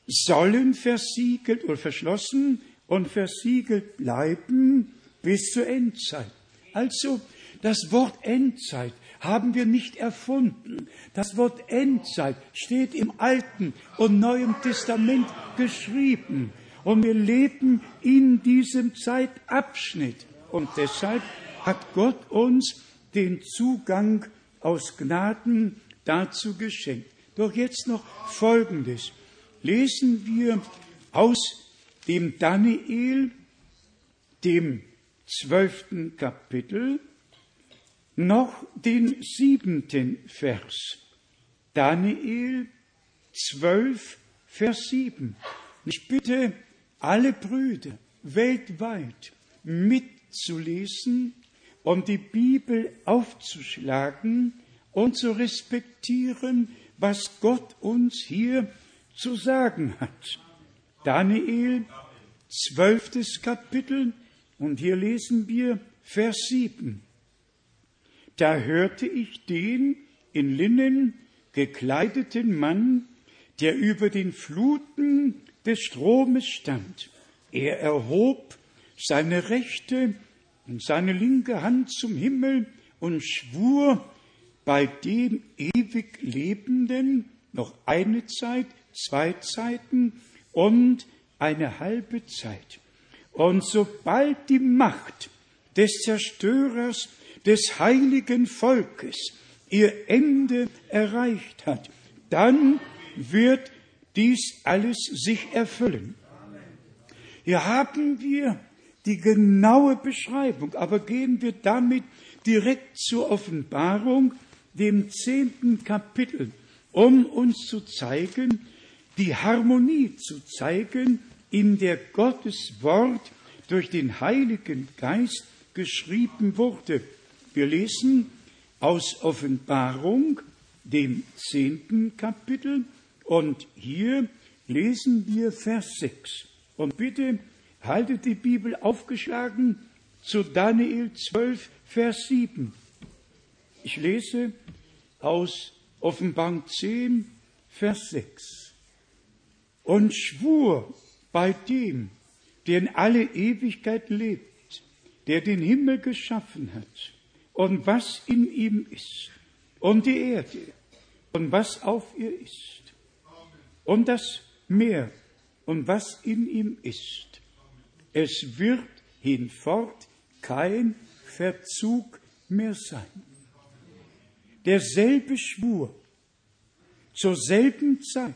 sollen versiegelt oder verschlossen und versiegelt bleiben bis zur Endzeit. Also das Wort Endzeit haben wir nicht erfunden. Das Wort Endzeit steht im Alten und Neuen Testament geschrieben. Und wir leben in diesem Zeitabschnitt. Und deshalb hat Gott uns den Zugang aus Gnaden dazu geschenkt. Doch jetzt noch Folgendes. Lesen wir aus dem Daniel, dem zwölften Kapitel, noch den siebenten Vers. Daniel 12, Vers 7. Ich bitte alle Brüder weltweit mitzulesen und die Bibel aufzuschlagen und zu respektieren, was Gott uns hier zu sagen hat. Daniel, zwölftes Kapitel, und hier lesen wir Vers 7. Da hörte ich den in Linnen gekleideten Mann, der über den Fluten des Stromes stand. Er erhob seine rechte und seine linke Hand zum Himmel und schwur bei dem ewig Lebenden noch eine Zeit, zwei Zeiten und eine halbe Zeit. Und sobald die Macht des Zerstörers des heiligen Volkes ihr Ende erreicht hat, dann wird dies alles sich erfüllen. Hier haben wir die genaue Beschreibung, aber gehen wir damit direkt zur Offenbarung, dem zehnten Kapitel, um uns zu zeigen, die Harmonie zu zeigen, in der Gottes Wort durch den Heiligen Geist geschrieben wurde. Wir lesen aus Offenbarung, dem zehnten Kapitel, und hier lesen wir Vers 6. Und bitte haltet die Bibel aufgeschlagen zu Daniel 12, Vers 7. Ich lese aus Offenbarung 10, Vers 6. Und schwur bei dem, der in alle Ewigkeit lebt, der den Himmel geschaffen hat und was in ihm ist und die Erde und was auf ihr ist und das Meer und was in ihm ist. Es wird hinfort kein Verzug mehr sein. Derselbe Schwur zur selben Zeit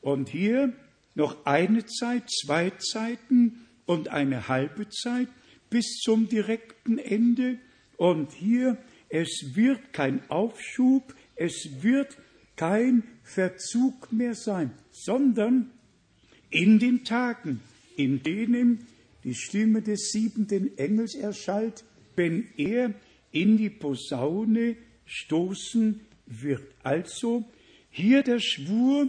und hier noch eine Zeit, zwei Zeiten und eine halbe Zeit bis zum direkten Ende. Und hier, es wird kein Aufschub, es wird kein Verzug mehr sein, sondern in den Tagen, in denen die Stimme des siebenten Engels erschallt, wenn er in die Posaune stoßen wird. Also hier der Schwur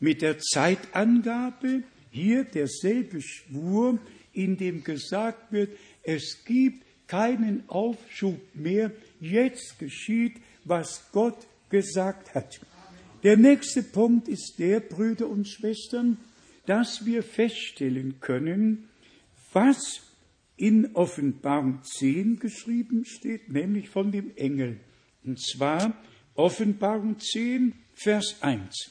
mit der Zeitangabe, hier derselbe Schwur, in dem gesagt wird, es gibt keinen Aufschub mehr, jetzt geschieht, was Gott gesagt hat. Der nächste Punkt ist der, Brüder und Schwestern, dass wir feststellen können, was in Offenbarung 10 geschrieben steht, nämlich von dem Engel. Und zwar Offenbarung 10, Vers 1.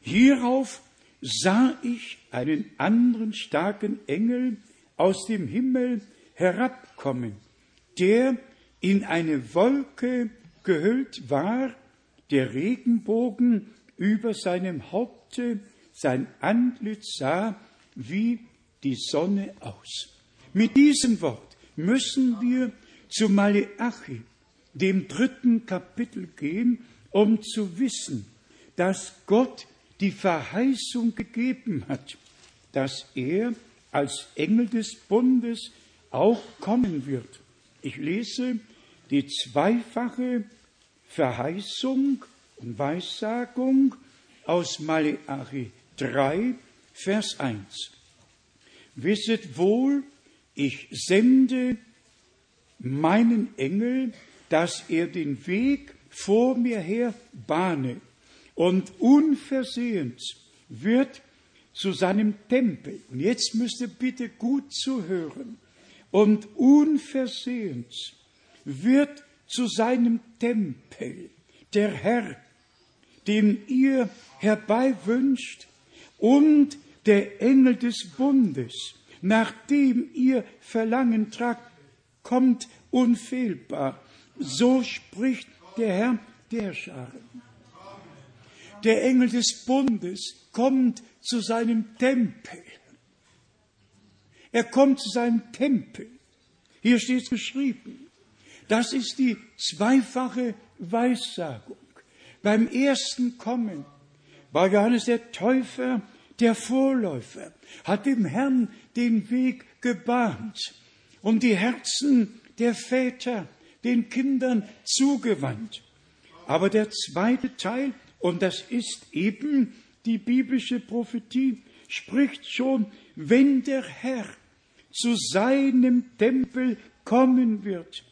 Hierauf sah ich einen anderen starken Engel aus dem Himmel herabkommen, der in eine Wolke gehüllt war, der Regenbogen über seinem Haupte, sein Antlitz sah wie die Sonne aus. Mit diesem Wort müssen wir zu Maleachi, dem dritten Kapitel gehen, um zu wissen, dass Gott die Verheißung gegeben hat, dass er als Engel des Bundes auch kommen wird. Ich lese die zweifache Verheißung und Weissagung aus Maleachi 3, Vers 1. Wisset wohl, ich sende meinen Engel, dass er den Weg vor mir her bahne und unversehens wird zu seinem Tempel. Und jetzt müsst ihr bitte gut zuhören. Und unversehens wird zu seinem Tempel, der Herr, den ihr herbeiwünscht, und der Engel des Bundes, nach dem ihr Verlangen tragt, kommt unfehlbar. So spricht der Herr der Scharen. Der Engel des Bundes kommt zu seinem Tempel. Er kommt zu seinem Tempel. Hier steht es geschrieben. Das ist die zweifache Weissagung. Beim ersten Kommen war Johannes der Täufer der Vorläufer, hat dem Herrn den Weg gebahnt und die Herzen der Väter den Kindern zugewandt. Aber der zweite Teil, und das ist eben die biblische Prophetie, spricht schon, wenn der Herr zu seinem Tempel kommen wird,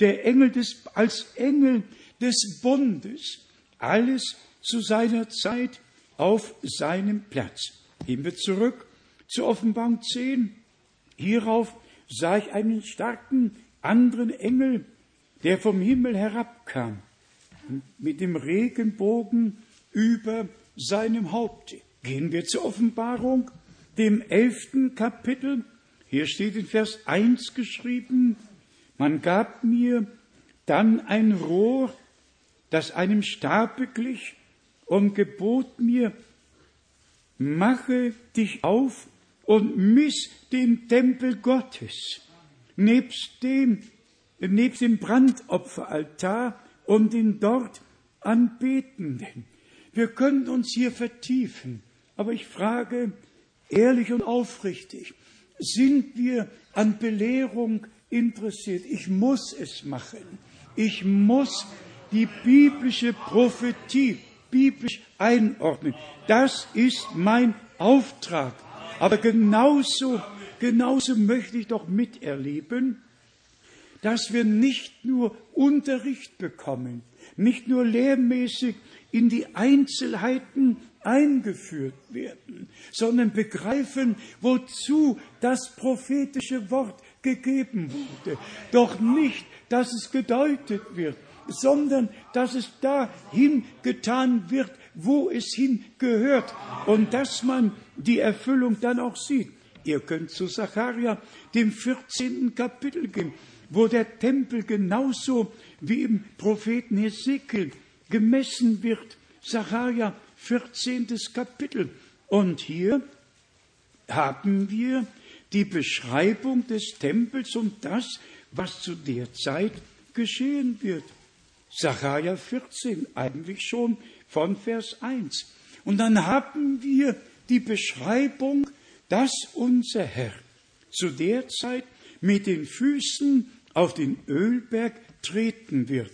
der Engel des, als Engel des Bundes, alles zu seiner Zeit auf seinem Platz. Gehen wir zurück zur Offenbarung 10. Hierauf sah ich einen starken anderen Engel, der vom Himmel herabkam, mit dem Regenbogen über seinem Haupte. Gehen wir zur Offenbarung, dem elften Kapitel. Hier steht in Vers 1 geschrieben, man gab mir dann ein Rohr, das einem Stabe glich, und gebot mir, mache dich auf und miss den Tempel Gottes, nebst dem, nebst dem Brandopferaltar und den dort Anbetenden. Wir können uns hier vertiefen, aber ich frage ehrlich und aufrichtig, sind wir an Belehrung interessiert? Ich muss es machen. Ich muss die biblische Prophetie biblisch einordnen. Das ist mein Auftrag. Aber genauso, genauso möchte ich doch miterleben, dass wir nicht nur Unterricht bekommen, nicht nur lehrmäßig in die Einzelheiten eingeführt werden, sondern begreifen, wozu das prophetische Wort gegeben wurde. Doch nicht, dass es gedeutet wird, sondern dass es dahin getan wird, wo es hingehört und dass man die Erfüllung dann auch sieht. Ihr könnt zu Zacharia, dem 14. Kapitel gehen, wo der Tempel genauso wie im Propheten Hesekiel gemessen wird. Zacharia, 14. Kapitel. Und hier haben wir die Beschreibung des Tempels und das, was zu der Zeit geschehen wird. Sacharja 14, eigentlich schon von Vers 1. Und dann haben wir die Beschreibung, dass unser Herr zu der Zeit mit den Füßen auf den Ölberg treten wird.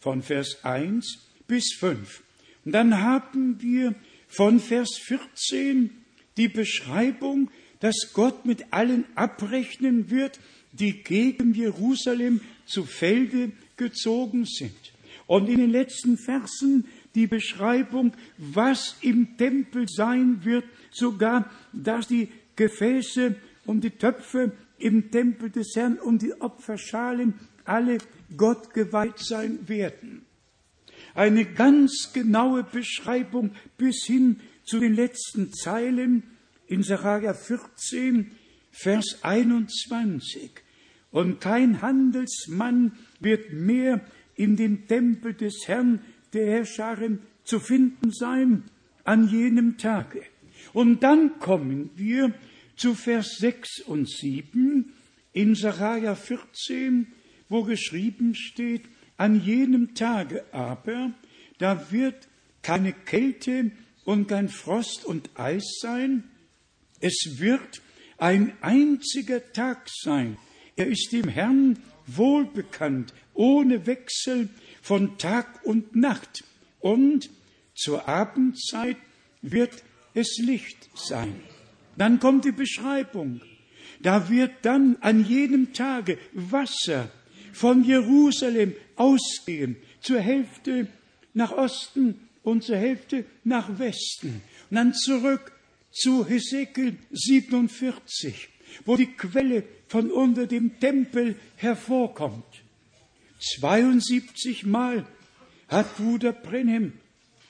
Von Vers 1 bis 5. Und dann haben wir von Vers 14 die Beschreibung, dass Gott mit allen abrechnen wird, die gegen Jerusalem zu Felde gezogen sind. Und in den letzten Versen die Beschreibung, was im Tempel sein wird, sogar, dass die Gefäße und die Töpfe im Tempel des Herrn und die Opferschalen alle Gott geweiht sein werden. Eine ganz genaue Beschreibung bis hin zu den letzten Zeilen in Sacharja 14, Vers 21. Und kein Handelsmann wird mehr in dem Tempel des Herrn der Herrscherin zu finden sein an jenem Tage. Und dann kommen wir zu Vers 6 und 7 in Sacharja 14, wo geschrieben steht, an jenem Tage aber, da wird keine Kälte und kein Frost und Eis sein, es wird ein einziger Tag sein. Er ist dem Herrn wohlbekannt, ohne Wechsel von Tag und Nacht. Und zur Abendzeit wird es Licht sein. Dann kommt die Beschreibung. Da wird dann an jedem Tage Wasser von Jerusalem ausgehen, zur Hälfte nach Osten und zur Hälfte nach Westen. Und dann zurück zu Hesekiel 47, wo die Quelle von unter dem Tempel hervorkommt. 72 Mal hat Bruder Brenhem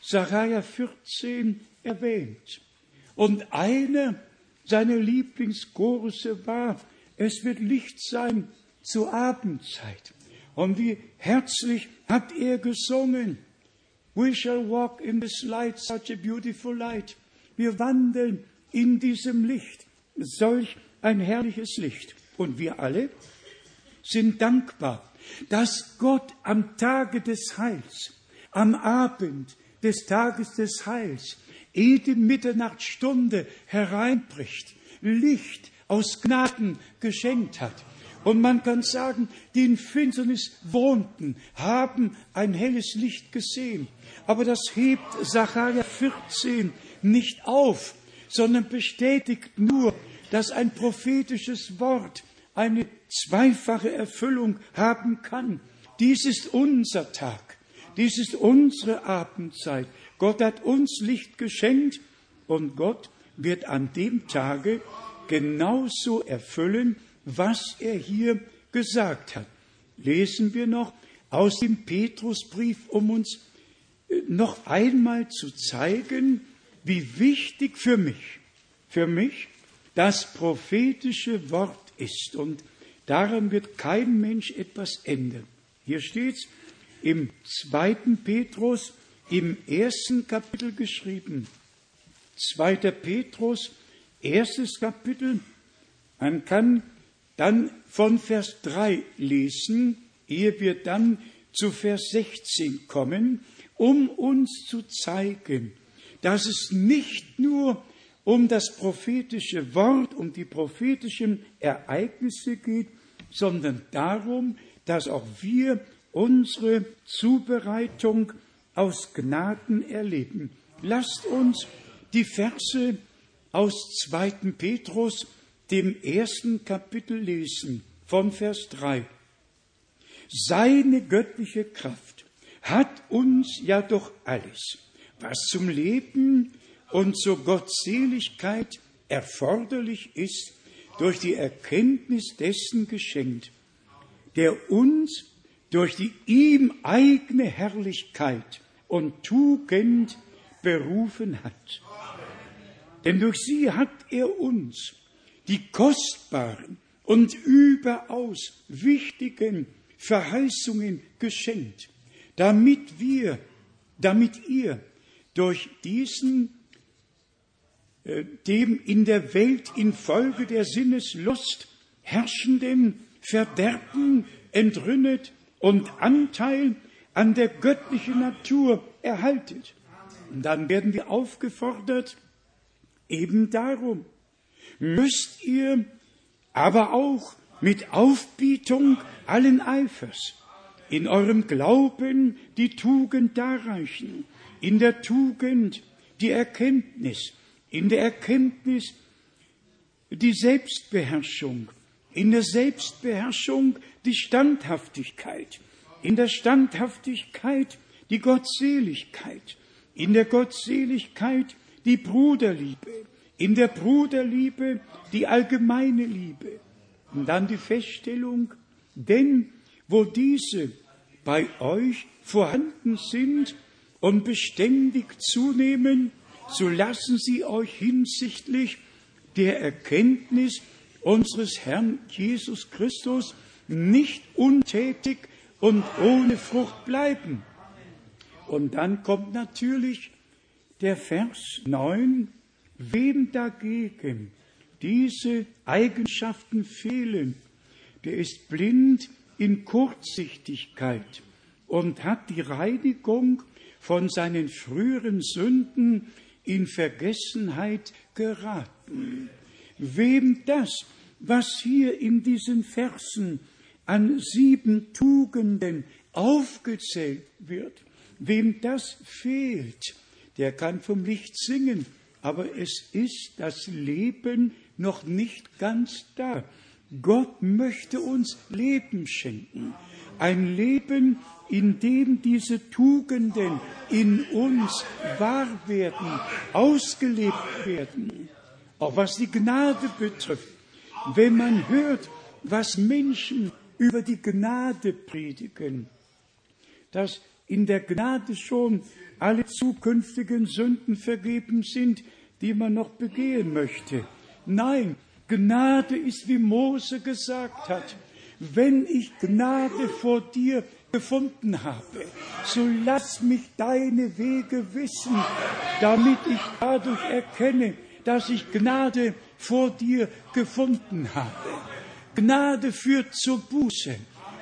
Sacharja 14 erwähnt. Und eine seiner Lieblingschorusse war, es wird Licht sein zur Abendzeit. Und wie herzlich hat er gesungen. We shall walk in this light, such a beautiful light. Wir wandeln in diesem Licht, solch ein herrliches Licht. Und wir alle sind dankbar, dass Gott am Tage des Heils, am Abend des Tages des Heils, jede Mitternachtsstunde hereinbricht, Licht aus Gnaden geschenkt hat. Und man kann sagen, die in Finsternis wohnten, haben ein helles Licht gesehen. Aber das hebt Sacharja 14 nicht auf, sondern bestätigt nur, dass ein prophetisches Wort eine zweifache Erfüllung haben kann. Dies ist unser Tag. Dies ist unsere Abendzeit. Gott hat uns Licht geschenkt und Gott wird an dem Tage genauso erfüllen, was er hier gesagt hat. Lesen wir noch aus dem Petrusbrief, um uns äh, noch einmal zu zeigen, wie wichtig für mich, für mich das prophetische Wort ist. Und daran wird kein Mensch etwas ändern. Hier steht es im zweiten Petrus im ersten Kapitel geschrieben. Zweiter Petrus, erstes Kapitel. Man kann dann von Vers 3 lesen, ehe wir dann zu Vers 16 kommen, um uns zu zeigen, dass es nicht nur um das prophetische Wort, um die prophetischen Ereignisse geht, sondern darum, dass auch wir unsere Zubereitung aus Gnaden erleben. Lasst uns die Verse aus 2. Petrus dem ersten Kapitel lesen, von Vers 3. Seine göttliche Kraft hat uns ja doch alles, was zum Leben und zur Gottseligkeit erforderlich ist, durch die Erkenntnis dessen geschenkt, der uns durch die ihm eigene Herrlichkeit und Tugend berufen hat. Denn durch sie hat er uns die kostbaren und überaus wichtigen Verheißungen geschenkt, damit wir, damit ihr durch diesen dem in der Welt infolge der Sinneslust herrschenden Verderben entrünnet und Anteil an der göttlichen Natur erhaltet. Und dann werden wir aufgefordert, eben darum, müsst ihr aber auch mit Aufbietung allen Eifers in eurem Glauben die Tugend darreichen, in der Tugend die Erkenntnis, in der Erkenntnis die Selbstbeherrschung, in der Selbstbeherrschung die Standhaftigkeit, in der Standhaftigkeit die Gottseligkeit, in der Gottseligkeit die Bruderliebe, in der Bruderliebe die allgemeine Liebe. Und dann die Feststellung, denn wo diese bei euch vorhanden sind und beständig zunehmen, so lassen sie euch hinsichtlich der Erkenntnis unseres Herrn Jesus Christus nicht untätig und ohne Frucht bleiben. Und dann kommt natürlich der Vers 9, Wem dagegen diese Eigenschaften fehlen, der ist blind in Kurzsichtigkeit und hat die Reinigung von seinen früheren Sünden in Vergessenheit geraten. Wem das, was hier in diesen Versen an sieben Tugenden aufgezählt wird, wem das fehlt, der kann vom Licht singen aber es ist das Leben noch nicht ganz da. Gott möchte uns Leben schenken. Ein Leben, in dem diese Tugenden in uns wahr werden, ausgelebt werden. Auch was die Gnade betrifft. Wenn man hört, was Menschen über die Gnade predigen, dass in der Gnade schon alle zukünftigen Sünden vergeben sind, die man noch begehen möchte. Nein, Gnade ist, wie Mose gesagt hat, wenn ich Gnade vor dir gefunden habe, so lass mich deine Wege wissen, damit ich dadurch erkenne, dass ich Gnade vor dir gefunden habe. Gnade führt zur Buße.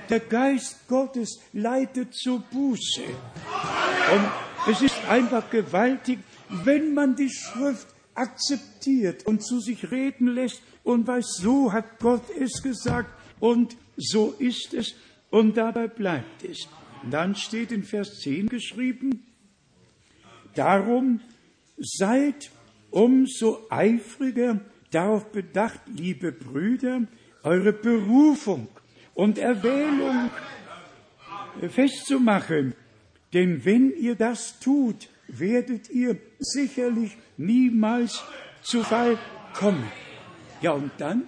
Der Geist Gottes leitet zur Buße. Und es ist einfach gewaltig, wenn man die Schrift akzeptiert und zu sich reden lässt und weiß, so hat Gott es gesagt und so ist es und dabei bleibt es. Dann steht in Vers 10 geschrieben, darum seid umso eifriger darauf bedacht, liebe Brüder, eure Berufung und Erwählung festzumachen. Denn wenn ihr das tut, werdet ihr sicherlich niemals zu Fall kommen. Ja, und dann,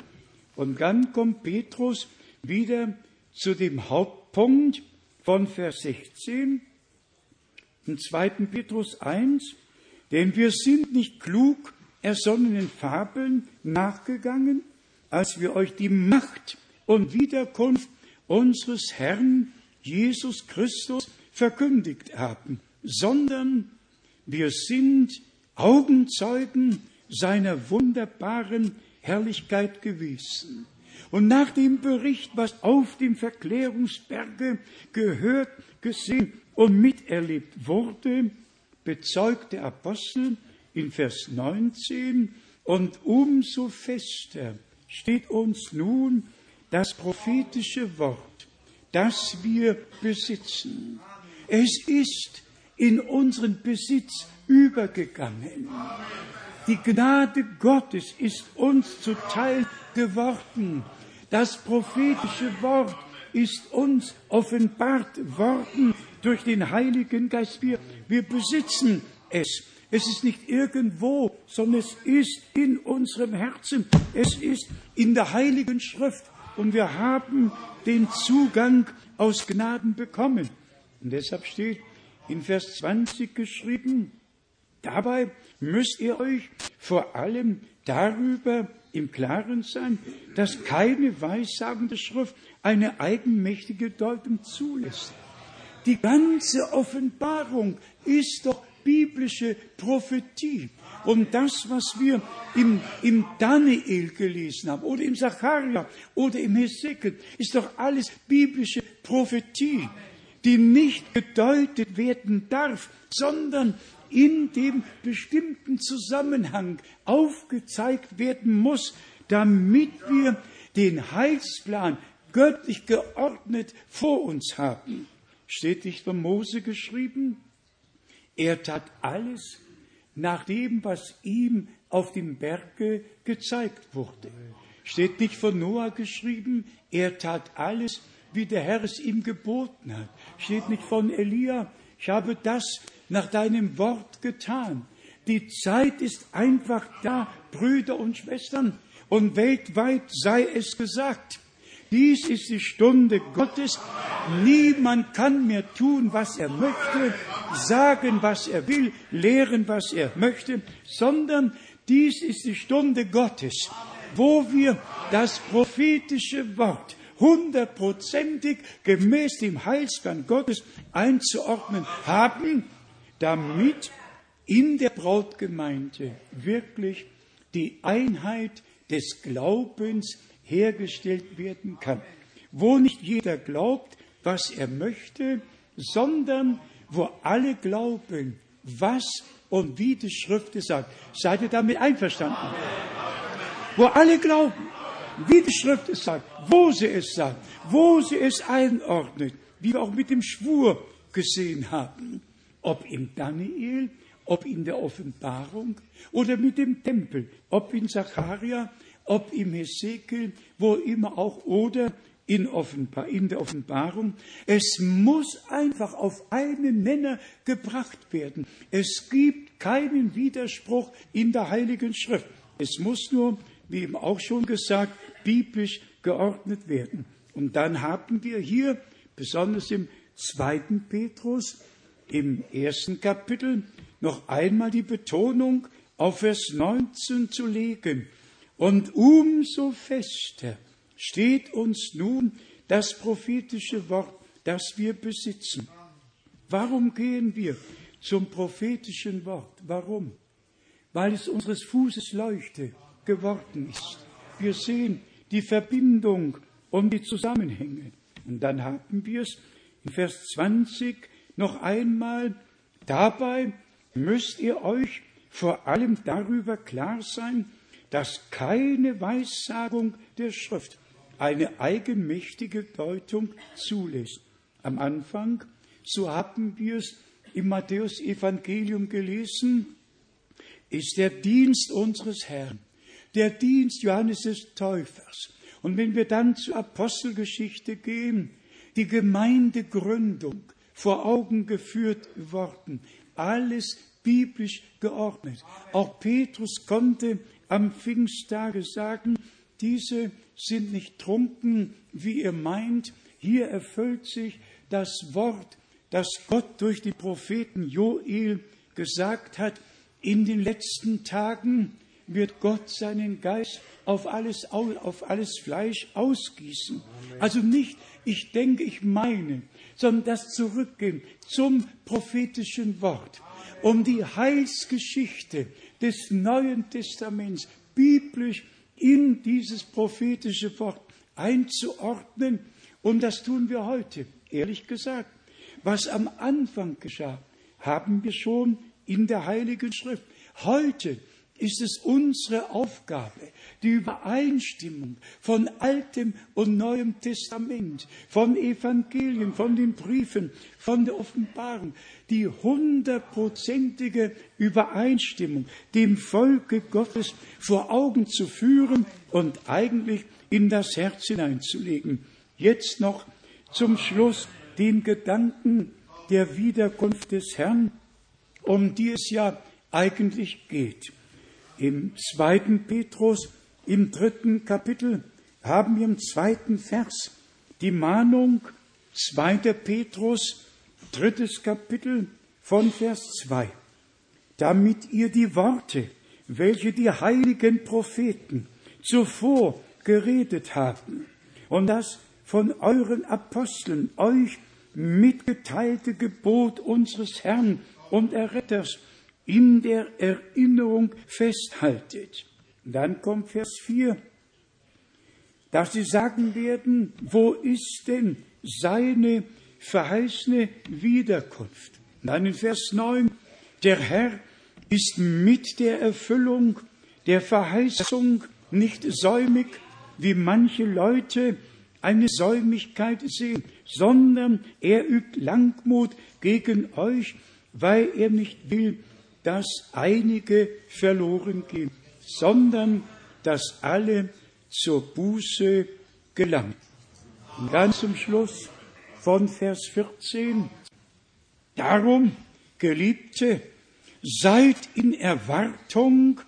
und dann kommt Petrus wieder zu dem Hauptpunkt von Vers 16, im 2. Petrus 1, denn wir sind nicht klug ersonnenen Fabeln nachgegangen, als wir euch die Macht und Wiederkunft unseres Herrn Jesus Christus verkündigt haben, sondern wir sind Augenzeugen seiner wunderbaren Herrlichkeit gewesen. Und nach dem Bericht, was auf dem Verklärungsberge gehört, gesehen und miterlebt wurde, bezeugt der Apostel in Vers 19, und umso fester steht uns nun das prophetische Wort, das wir besitzen. Es ist in unseren Besitz übergegangen. Die Gnade Gottes ist uns zuteil geworden. Das prophetische Wort ist uns offenbart worden durch den Heiligen Geist. Wir, wir besitzen es. Es ist nicht irgendwo, sondern es ist in unserem Herzen. Es ist in der Heiligen Schrift. Und wir haben den Zugang aus Gnaden bekommen. Und deshalb steht in Vers 20 geschrieben, dabei müsst ihr euch vor allem darüber im Klaren sein, dass keine weissagende Schrift eine eigenmächtige Deutung zulässt. Die ganze Offenbarung ist doch biblische Prophetie. Und das, was wir im, im Daniel gelesen haben oder im Zacharia oder im Hesekiel, ist doch alles biblische Prophetie, die nicht gedeutet werden darf, sondern in dem bestimmten Zusammenhang aufgezeigt werden muss, damit wir den Heilsplan göttlich geordnet vor uns haben. Steht nicht von Mose geschrieben? Er tat alles nach dem, was ihm auf dem Berge gezeigt wurde. Steht nicht von Noah geschrieben? Er tat alles, wie der Herr es ihm geboten hat. Steht nicht von Elia? Ich habe das nach deinem Wort getan. Die Zeit ist einfach da, Brüder und Schwestern, und weltweit sei es gesagt. Dies ist die Stunde Gottes. Niemand kann mehr tun, was er möchte, sagen, was er will, lehren, was er möchte, sondern dies ist die Stunde Gottes, wo wir das prophetische Wort hundertprozentig gemäß dem Heilsplan Gottes einzuordnen haben damit in der Brautgemeinde wirklich die Einheit des Glaubens hergestellt werden kann, wo nicht jeder glaubt, was er möchte, sondern wo alle glauben, was und wie die Schrift es sagt. Seid ihr damit einverstanden? Wo alle glauben, wie die Schrift es sagt, wo sie es sagt, wo sie es einordnet, wie wir auch mit dem Schwur gesehen haben ob im Daniel, ob in der Offenbarung oder mit dem Tempel, ob in Zacharia, ob im Hesekiel, wo immer auch oder in, Offenbar in der Offenbarung. Es muss einfach auf einen Nenner gebracht werden. Es gibt keinen Widerspruch in der Heiligen Schrift. Es muss nur, wie eben auch schon gesagt, biblisch geordnet werden. Und dann haben wir hier, besonders im zweiten Petrus, im ersten Kapitel, noch einmal die Betonung auf Vers 19 zu legen. Und umso fester steht uns nun das prophetische Wort, das wir besitzen. Warum gehen wir zum prophetischen Wort? Warum? Weil es unseres Fußes Leuchte geworden ist. Wir sehen die Verbindung und die Zusammenhänge. Und dann haben wir es in Vers 20 noch einmal. Dabei müsst ihr euch vor allem darüber klar sein, dass keine Weissagung der Schrift eine eigenmächtige Deutung zulässt. Am Anfang, so haben wir es im Matthäus-Evangelium gelesen, ist der Dienst unseres Herrn, der Dienst Johannes des Täufers. Und wenn wir dann zur Apostelgeschichte gehen, die Gemeindegründung vor Augen geführt worden, alles biblisch geordnet. Auch Petrus konnte am Pfingsttage sagen, diese sind nicht trunken, wie ihr meint. Hier erfüllt sich das Wort, das Gott durch die Propheten Joel gesagt hat. In den letzten Tagen wird Gott seinen Geist auf alles, auf alles Fleisch ausgießen. Also nicht, ich denke, ich meine, sondern das Zurückgehen zum prophetischen Wort, um die Heilsgeschichte des Neuen Testaments biblisch in dieses prophetische Wort einzuordnen. Und das tun wir heute, ehrlich gesagt. Was am Anfang geschah, haben wir schon in der Heiligen Schrift. Heute ist es unsere Aufgabe, die Übereinstimmung von Altem und Neuem Testament, von Evangelien, von den Briefen, von der Offenbarung, die hundertprozentige Übereinstimmung dem Volke Gottes vor Augen zu führen und eigentlich in das Herz hineinzulegen. Jetzt noch zum Schluss den Gedanken der Wiederkunft des Herrn, um die es ja eigentlich geht. Im zweiten Petrus, im dritten Kapitel, haben wir im zweiten Vers die Mahnung, zweiter Petrus, drittes Kapitel von Vers 2, damit ihr die Worte, welche die heiligen Propheten zuvor geredet haben und das von euren Aposteln euch mitgeteilte Gebot unseres Herrn und Erretters in der Erinnerung festhaltet. Dann kommt Vers 4, dass sie sagen werden, wo ist denn seine verheißene Wiederkunft? Dann in Vers 9, der Herr ist mit der Erfüllung der Verheißung nicht säumig, wie manche Leute eine Säumigkeit sehen, sondern er übt Langmut gegen euch, weil er nicht will, dass einige verloren gehen, sondern dass alle zur Buße gelangen. Und ganz zum Schluss von Vers 14. Darum, Geliebte, seid in Erwartung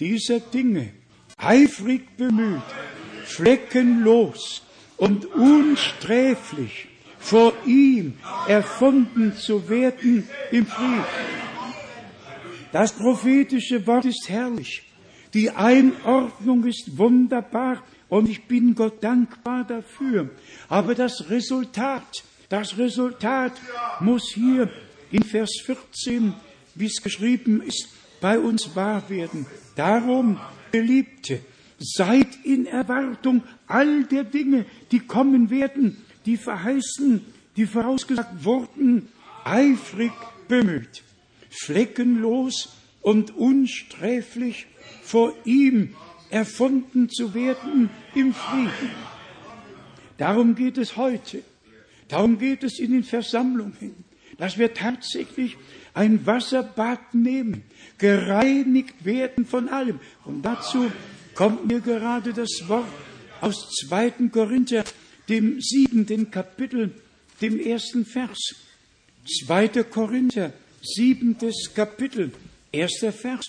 dieser Dinge eifrig bemüht, fleckenlos und unsträflich vor ihm erfunden zu werden im Frieden das prophetische Wort ist herrlich. Die Einordnung ist wunderbar und ich bin Gott dankbar dafür. Aber das Resultat, das Resultat muss hier in Vers 14, wie es geschrieben ist, bei uns wahr werden. Darum, Geliebte, seid in Erwartung all der Dinge, die kommen werden, die verheißen, die vorausgesagt wurden, eifrig bemüht fleckenlos und unsträflich vor ihm erfunden zu werden im Frieden. Darum geht es heute. Darum geht es in den Versammlungen, dass wir tatsächlich ein Wasserbad nehmen, gereinigt werden von allem. Und dazu kommt mir gerade das Wort aus 2. Korinther, dem siebenten Kapitel, dem ersten Vers. 2. Korinther, siebentes Kapitel, erster Vers,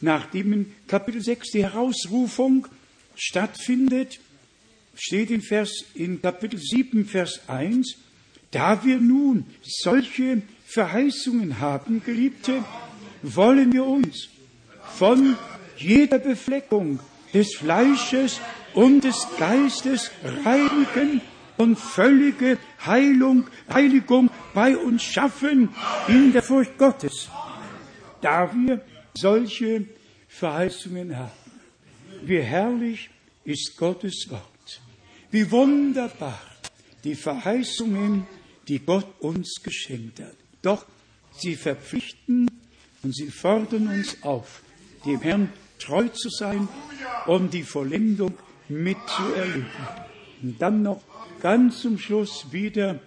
nachdem in Kapitel 6 die Herausrufung stattfindet, steht in Vers, in Kapitel 7, Vers 1, da wir nun solche Verheißungen haben, Geliebte, wollen wir uns von jeder Befleckung des Fleisches und des Geistes reinigen und völlige Heilung, Heiligung bei uns schaffen in der Furcht Gottes, da wir solche Verheißungen haben. Wie herrlich ist Gottes Wort. Wie wunderbar die Verheißungen, die Gott uns geschenkt hat. Doch sie verpflichten und sie fordern uns auf, dem Herrn treu zu sein, um die Vollendung mitzuerleben. Und dann noch ganz zum Schluss wieder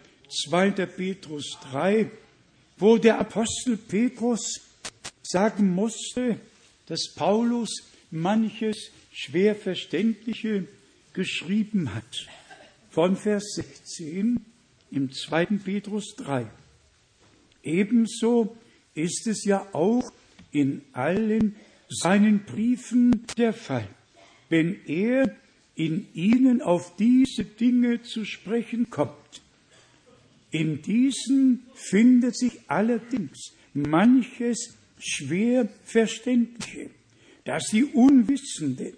2. Petrus 3, wo der Apostel Petrus sagen musste, dass Paulus manches schwer verständliche geschrieben hat. Von Vers 16 im 2. Petrus 3. Ebenso ist es ja auch in allen seinen Briefen der Fall. Wenn er in ihnen auf diese Dinge zu sprechen kommt. In diesen findet sich allerdings manches schwer Verständliche, dass die Unwissenden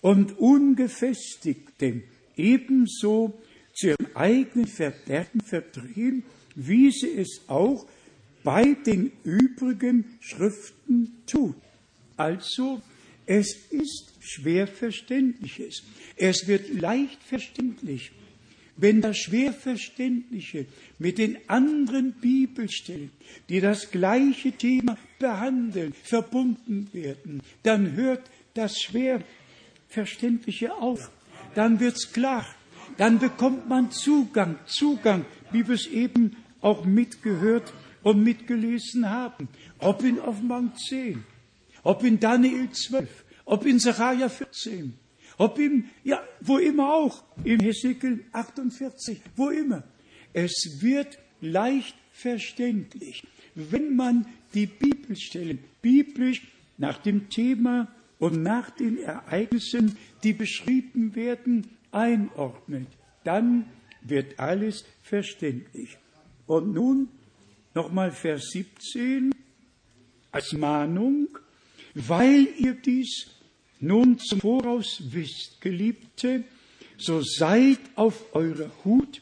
und Ungefestigten ebenso zu ihrem eigenen Verderben verdrehen, wie sie es auch bei den übrigen Schriften tun. Also, es ist schwer Verständliches. Es wird leicht verständlich, wenn das Schwerverständliche mit den anderen Bibelstellen, die das gleiche Thema behandeln, verbunden werden, dann hört das Schwerverständliche auf. Dann wird's klar. Dann bekommt man Zugang, Zugang, wie wir es eben auch mitgehört und mitgelesen haben. Ob in Offenbarung 10, ob in Daniel 12, ob in Sacharja 14, ob im, ja, wo immer auch, im Hesekiel 48, wo immer. Es wird leicht verständlich, wenn man die Bibelstellen biblisch nach dem Thema und nach den Ereignissen, die beschrieben werden, einordnet. Dann wird alles verständlich. Und nun nochmal Vers 17 als Mahnung, weil ihr dies nun zum Voraus wisst, Geliebte, so seid auf eurer Hut,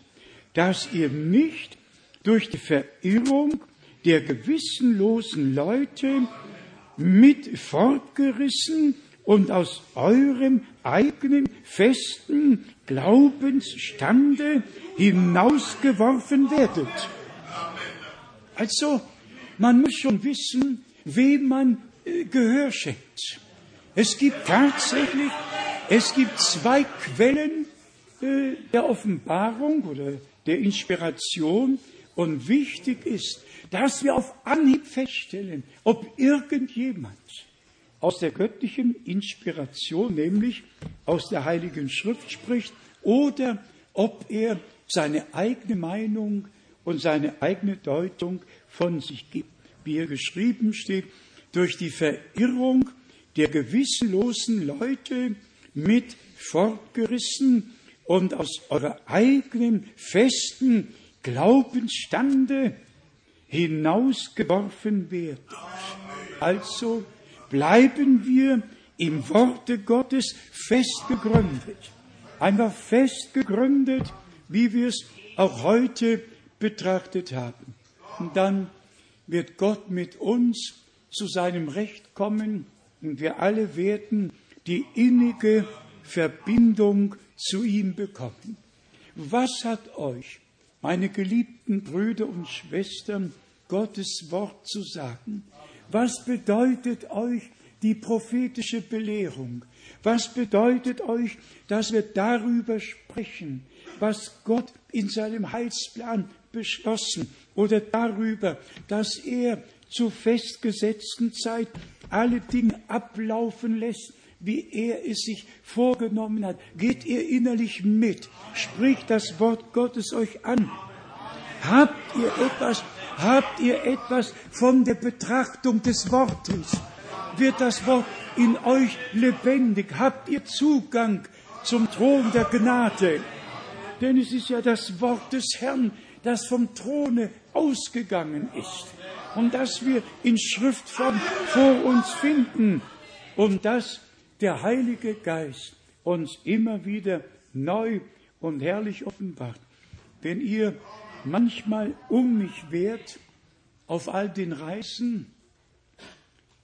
dass ihr nicht durch die Verirrung der gewissenlosen Leute mit fortgerissen und aus eurem eigenen festen Glaubensstande hinausgeworfen werdet. Also, man muss schon wissen, wem man äh, Gehör schenkt. Es gibt tatsächlich, es gibt zwei Quellen äh, der Offenbarung oder der Inspiration und wichtig ist, dass wir auf Anhieb feststellen, ob irgendjemand aus der göttlichen Inspiration, nämlich aus der Heiligen Schrift spricht, oder ob er seine eigene Meinung und seine eigene Deutung von sich gibt. Wie er geschrieben steht, durch die Verirrung der gewissenlosen Leute mit fortgerissen und aus eurer eigenen festen Glaubensstande hinausgeworfen werdet. Also bleiben wir im Worte Gottes fest gegründet. Einfach fest gegründet, wie wir es auch heute betrachtet haben. Und dann wird Gott mit uns zu seinem Recht kommen und wir alle werden die innige Verbindung zu ihm bekommen. Was hat euch, meine geliebten Brüder und Schwestern, Gottes Wort zu sagen? Was bedeutet euch die prophetische Belehrung? Was bedeutet euch, dass wir darüber sprechen, was Gott in seinem Heilsplan beschlossen oder darüber, dass er zur festgesetzten Zeit alle Dinge ablaufen lässt, wie er es sich vorgenommen hat. Geht ihr innerlich mit, spricht das Wort Gottes euch an. Habt ihr etwas, habt ihr etwas von der Betrachtung des Wortes? Wird das Wort in euch lebendig? Habt ihr Zugang zum Thron der Gnade. Denn es ist ja das Wort des Herrn, das vom Throne ausgegangen ist und das wir in Schriftform vor uns finden und dass der Heilige Geist uns immer wieder neu und herrlich offenbart. Wenn ihr manchmal um mich wehrt auf all den Reisen,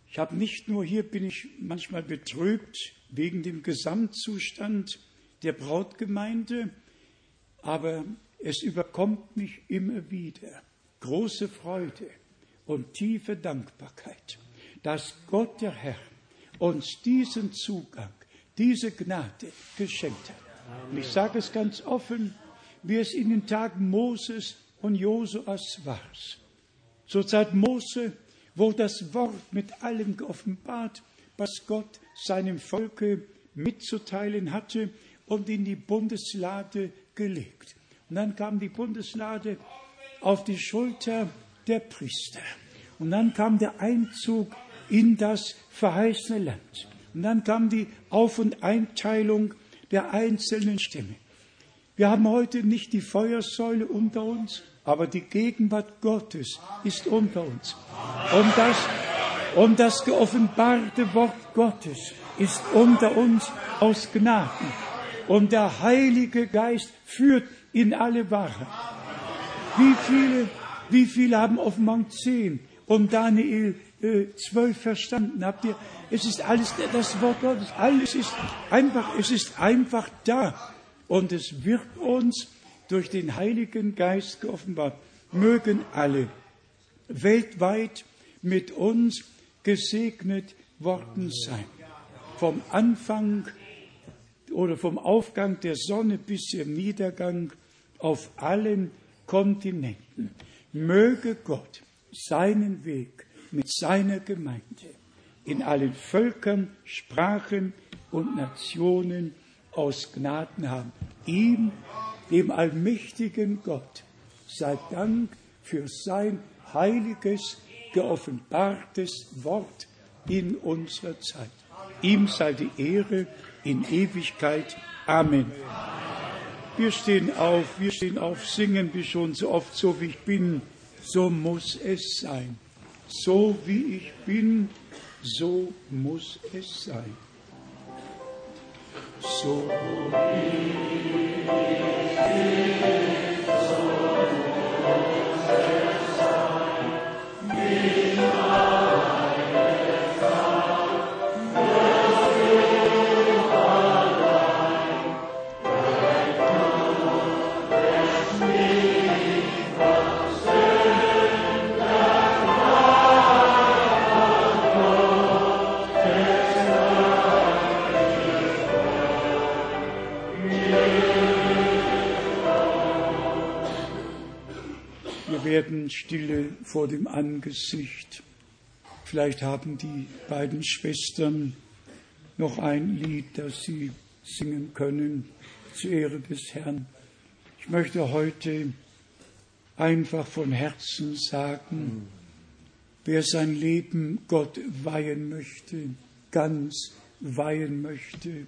ich habe nicht nur hier bin ich manchmal betrübt wegen dem Gesamtzustand der Brautgemeinde, aber es überkommt mich immer wieder große Freude und tiefe Dankbarkeit, dass Gott der Herr uns diesen Zugang, diese Gnade geschenkt hat. Und ich sage es ganz offen, wie es in den Tagen Moses und Josuas war. Zur Zeit Mose wurde das Wort mit allem geoffenbart, was Gott seinem Volke mitzuteilen hatte und in die Bundeslade gelegt. Und dann kam die Bundeslade auf die Schulter der Priester. Und dann kam der Einzug in das verheißene Land. Und dann kam die Auf- und Einteilung der einzelnen Stämme. Wir haben heute nicht die Feuersäule unter uns, aber die Gegenwart Gottes ist unter uns. Und das, und das geoffenbarte Wort Gottes ist unter uns aus Gnaden. Und der Heilige Geist führt in alle Wahrheit. Wie viele, wie viele haben Offenbarung 10 und Daniel äh, 12 verstanden? Habt ihr? Es ist alles das Wort Gottes. Alles ist einfach, es ist einfach da. Und es wird uns durch den Heiligen Geist geoffenbart. Mögen alle weltweit mit uns gesegnet worden sein. Vom Anfang oder vom Aufgang der Sonne bis zum Niedergang auf allen Kontinenten. Möge Gott seinen Weg mit seiner Gemeinde in allen Völkern, Sprachen und Nationen aus Gnaden haben. Ihm, dem allmächtigen Gott, sei Dank für sein heiliges, geoffenbartes Wort in unserer Zeit. Ihm sei die Ehre in Ewigkeit. Amen. Wir stehen auf, wir stehen auf, singen wie schon so oft, so wie ich bin, so muss es sein. So wie ich bin, so muss es sein. So wie ich bin. Werden Stille vor dem Angesicht. Vielleicht haben die beiden Schwestern noch ein Lied, das sie singen können zur Ehre des Herrn. Ich möchte heute einfach von Herzen sagen, wer sein Leben Gott weihen möchte, ganz weihen möchte,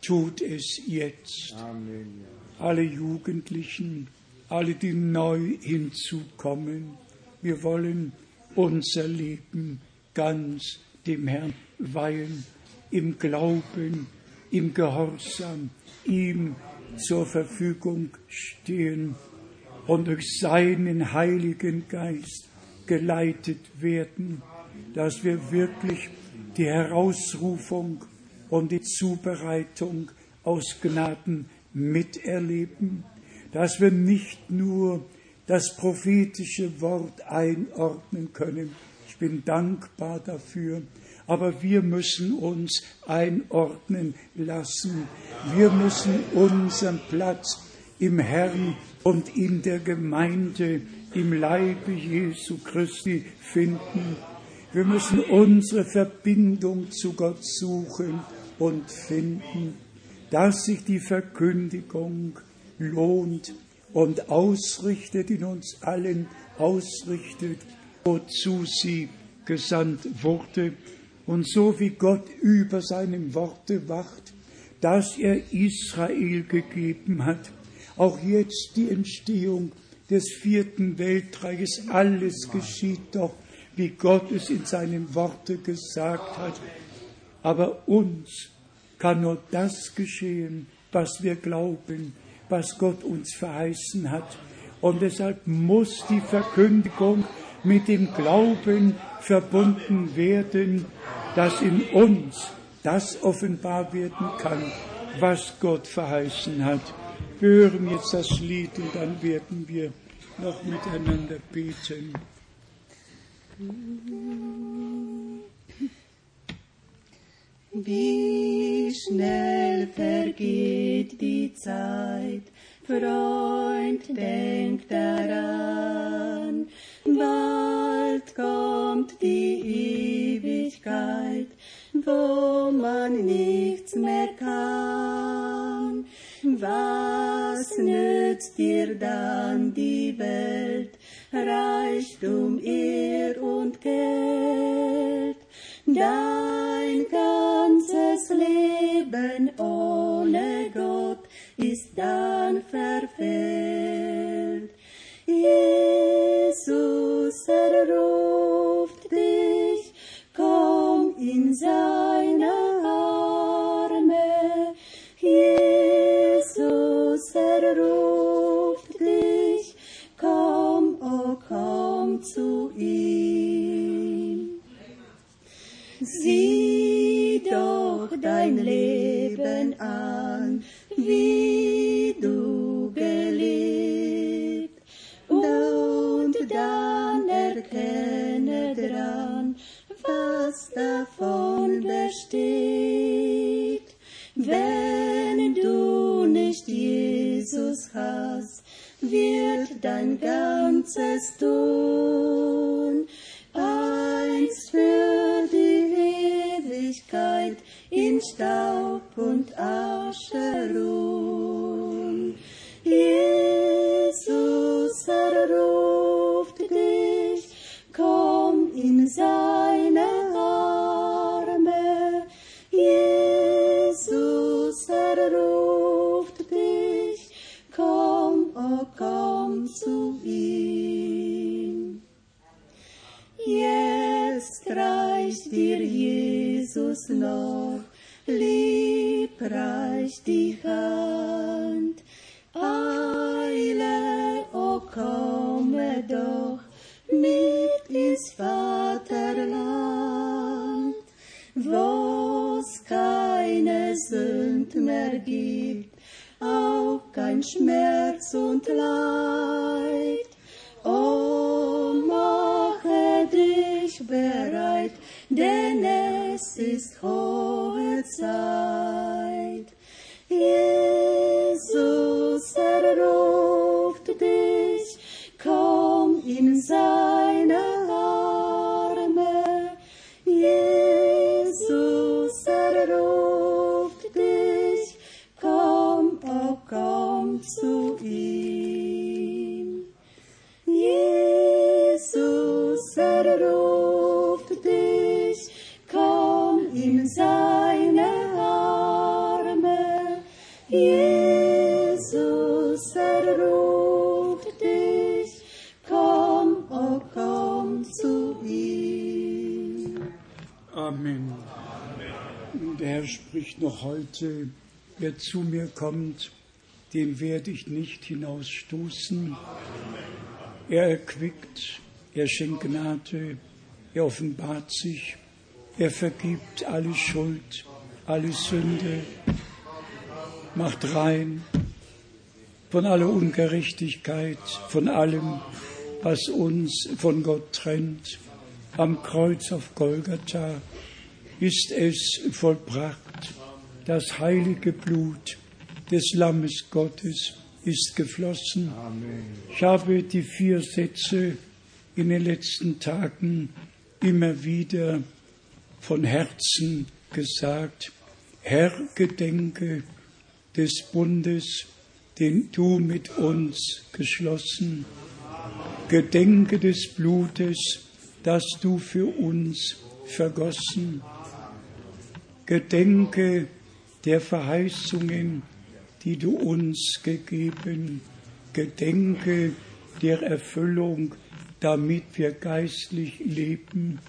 tut es jetzt. Amen. Alle Jugendlichen, alle, die neu hinzukommen. Wir wollen unser Leben ganz dem Herrn weihen, im Glauben, im Gehorsam, ihm zur Verfügung stehen und durch seinen Heiligen Geist geleitet werden, dass wir wirklich die Herausrufung und die Zubereitung aus Gnaden miterleben dass wir nicht nur das prophetische Wort einordnen können. Ich bin dankbar dafür. Aber wir müssen uns einordnen lassen. Wir müssen unseren Platz im Herrn und in der Gemeinde, im Leibe Jesu Christi finden. Wir müssen unsere Verbindung zu Gott suchen und finden, dass sich die Verkündigung lohnt und ausrichtet in uns allen, ausrichtet, wozu sie gesandt wurde. Und so wie Gott über seinem Worte wacht, das er Israel gegeben hat. Auch jetzt die Entstehung des vierten Weltreiches, alles geschieht doch, wie Gott es in seinem Worte gesagt hat. Aber uns kann nur das geschehen, was wir glauben, was Gott uns verheißen hat. Und deshalb muss die Verkündigung mit dem Glauben verbunden werden, dass in uns das offenbar werden kann, was Gott verheißen hat. Wir hören jetzt das Lied und dann werden wir noch miteinander beten. Wie schnell vergeht die Zeit, Freund, denk daran, bald kommt die Ewigkeit, wo man nichts mehr kann. Was nützt dir dann die Welt, Reichtum, Ehr und Geld? Dein ganzes Leben ohne Gott ist dann verfehlt. Jesus erruft dich, komm in seine Arme. Jesus erruft dich, komm, oh komm zu ihm. Sieh doch dein Leben an, wie du gelebt, und dann erkenne dran, was davon besteht. Wenn du nicht Jesus hast, wird dein ganzes Tun einst für die Ewigkeit in Staub und Asche ruhen. Jesus erruft dich, komm in seine Arme. Jesus erruft dich, komm, oh komm zu ihm. Jetzt reicht dir Jesus noch liebreich die Hand. Eile, o oh, komme doch mit ins Vaterland, wo's keine Sünd mehr gibt, auch kein Schmerz und Leid. O mache dich bereit, denn es ist hohe Zeit. Jesus erruft dich, komm in seine Arme. Jesus erruft dich, komm, oh komm zu ihm. Jesus erruft Spricht noch heute, wer zu mir kommt, den werde ich nicht hinausstoßen. Er erquickt, er schenkt Gnade, er offenbart sich, er vergibt alle Schuld, alle Sünde, macht rein von aller Ungerechtigkeit, von allem, was uns von Gott trennt. Am Kreuz auf Golgatha ist es vollbracht. Das heilige Blut des Lammes Gottes ist geflossen. Amen. Ich habe die vier Sätze in den letzten Tagen immer wieder von Herzen gesagt. Herr, gedenke des Bundes, den du mit uns geschlossen. Gedenke des Blutes, das du für uns vergossen. Gedenke der Verheißungen, die du uns gegeben. Gedenke der Erfüllung, damit wir geistlich leben.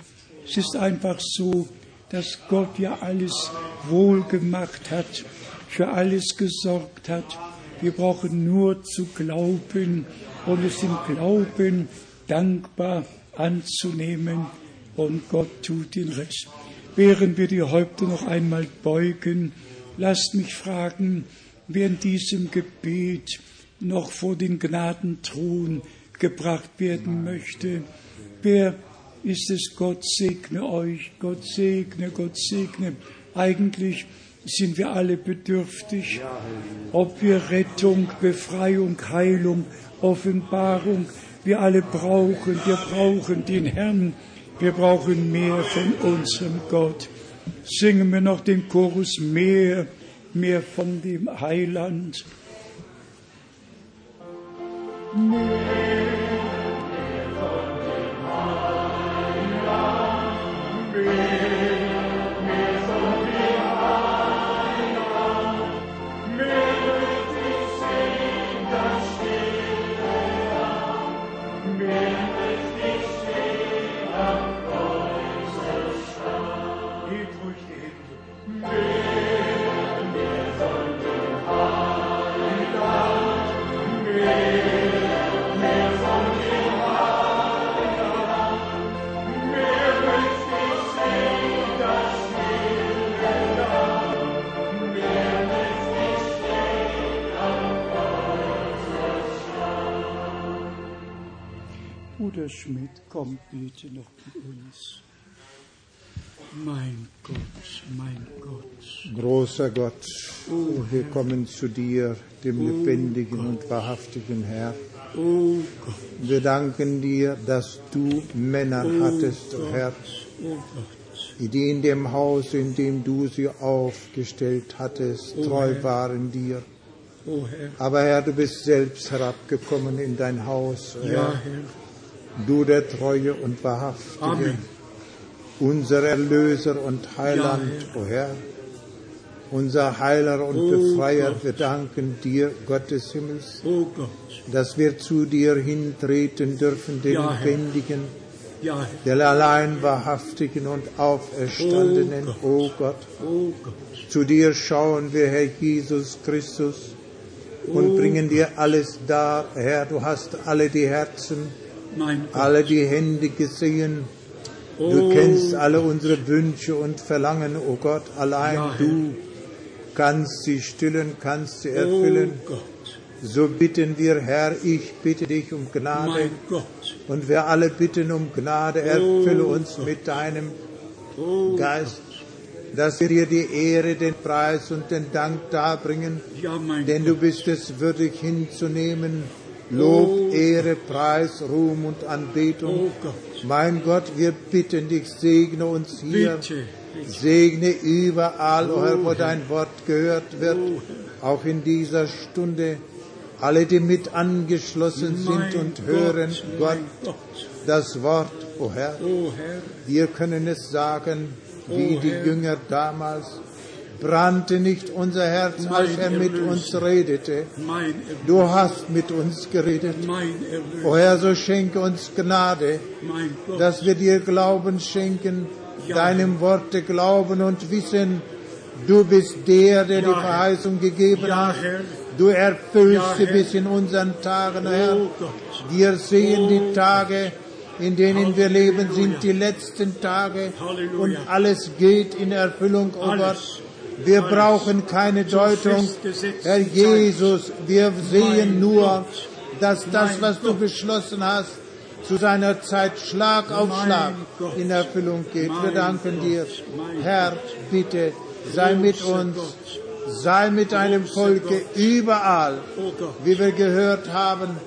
Es ist einfach so, dass Gott ja alles wohl gemacht hat, für alles gesorgt hat. Wir brauchen nur zu glauben und es im Glauben dankbar anzunehmen und Gott tut den Rest. Während wir die Häupter noch einmal beugen, lasst mich fragen, wer in diesem Gebet noch vor den Gnadenthron gebracht werden möchte, wer ist es, Gott segne euch, Gott segne, Gott segne. Eigentlich sind wir alle bedürftig, ob wir Rettung, Befreiung, Heilung, Offenbarung, wir alle brauchen, wir brauchen den Herrn, wir brauchen mehr von unserem Gott. Singen wir noch den Chorus mehr, mehr von dem Heiland. Mehr. Bruder Schmidt, kommt bitte noch zu uns. Mein Gott, mein Gott. Großer Gott, oh, wir kommen zu dir, dem oh lebendigen Gott. und wahrhaftigen Herr. Oh Gott. Wir danken dir, dass du Männer oh hattest, Gott. Herr, oh Gott. die in dem Haus, in dem du sie aufgestellt hattest, treu Herr. waren dir. Herr. Aber Herr, du bist selbst herabgekommen in dein Haus, Ja, Herr. Herr. Du der Treue und Wahrhaftige, Amen. unser Erlöser und Heiland, Ja, o Herr, unser Heiler und Oh Befreier, Gott. wir danken dir, Gott des Himmels, Oh Gott. dass wir zu dir hintreten dürfen, den Ja, Herr. Lebendigen, Ja, Herr. der allein Wahrhaftigen und Auferstandenen, Oh o Gott. Oh Gott. Zu dir schauen wir, Herr Jesus Christus, und Oh bringen dir alles dar, Herr. Du hast alle die Herzen. Alle die Hände gesehen. Du Oh kennst alle unsere Wünsche und Verlangen, o Gott. Allein Ja, du kannst sie stillen, kannst sie erfüllen. Oh Gott. So bitten wir, Herr, ich bitte dich um Gnade. Gott. Und wir alle bitten um Gnade, erfülle uns mit deinem Oh Geist, dass wir dir die Ehre, den Preis und den Dank darbringen, Ja, denn du bist es würdig hinzunehmen. Lob, Ehre, Preis, Ruhm und Anbetung. Oh. Mein Gott, wir bitten dich, segne uns hier. Segne überall, o Herr, wo Oh, dein Wort gehört wird, Oh, auch in dieser Stunde. Alle, die mit angeschlossen sind und hören, Gott, das Wort, o Herr. Oh Herr. Wir können es sagen, wie Oh, die. Jünger damals. Brannte nicht unser Herz, als er mit uns redete. Du hast mit uns geredet. O Herr, so schenke uns Gnade, dass wir dir Glauben schenken, deinem Worte glauben und wissen, du bist der, der die Herr. Verheißung gegeben hat. Herr. Du erfüllst sie Herr. bis in unseren Tagen, Herr. Oh Gott. Wir sehen Oh. die Tage, in denen wir leben, sind die letzten Tage und alles geht in Erfüllung, oh Alles. Gott. Wir brauchen keine Deutung, Herr. Jesus. Wir sehen nur, dass das, was du beschlossen hast, zu seiner Zeit Schlag auf Schlag in Erfüllung geht. Wir danken dir. Herr, bitte, sei mit uns, sei mit deinem Volke überall Oh wie wir gehört haben,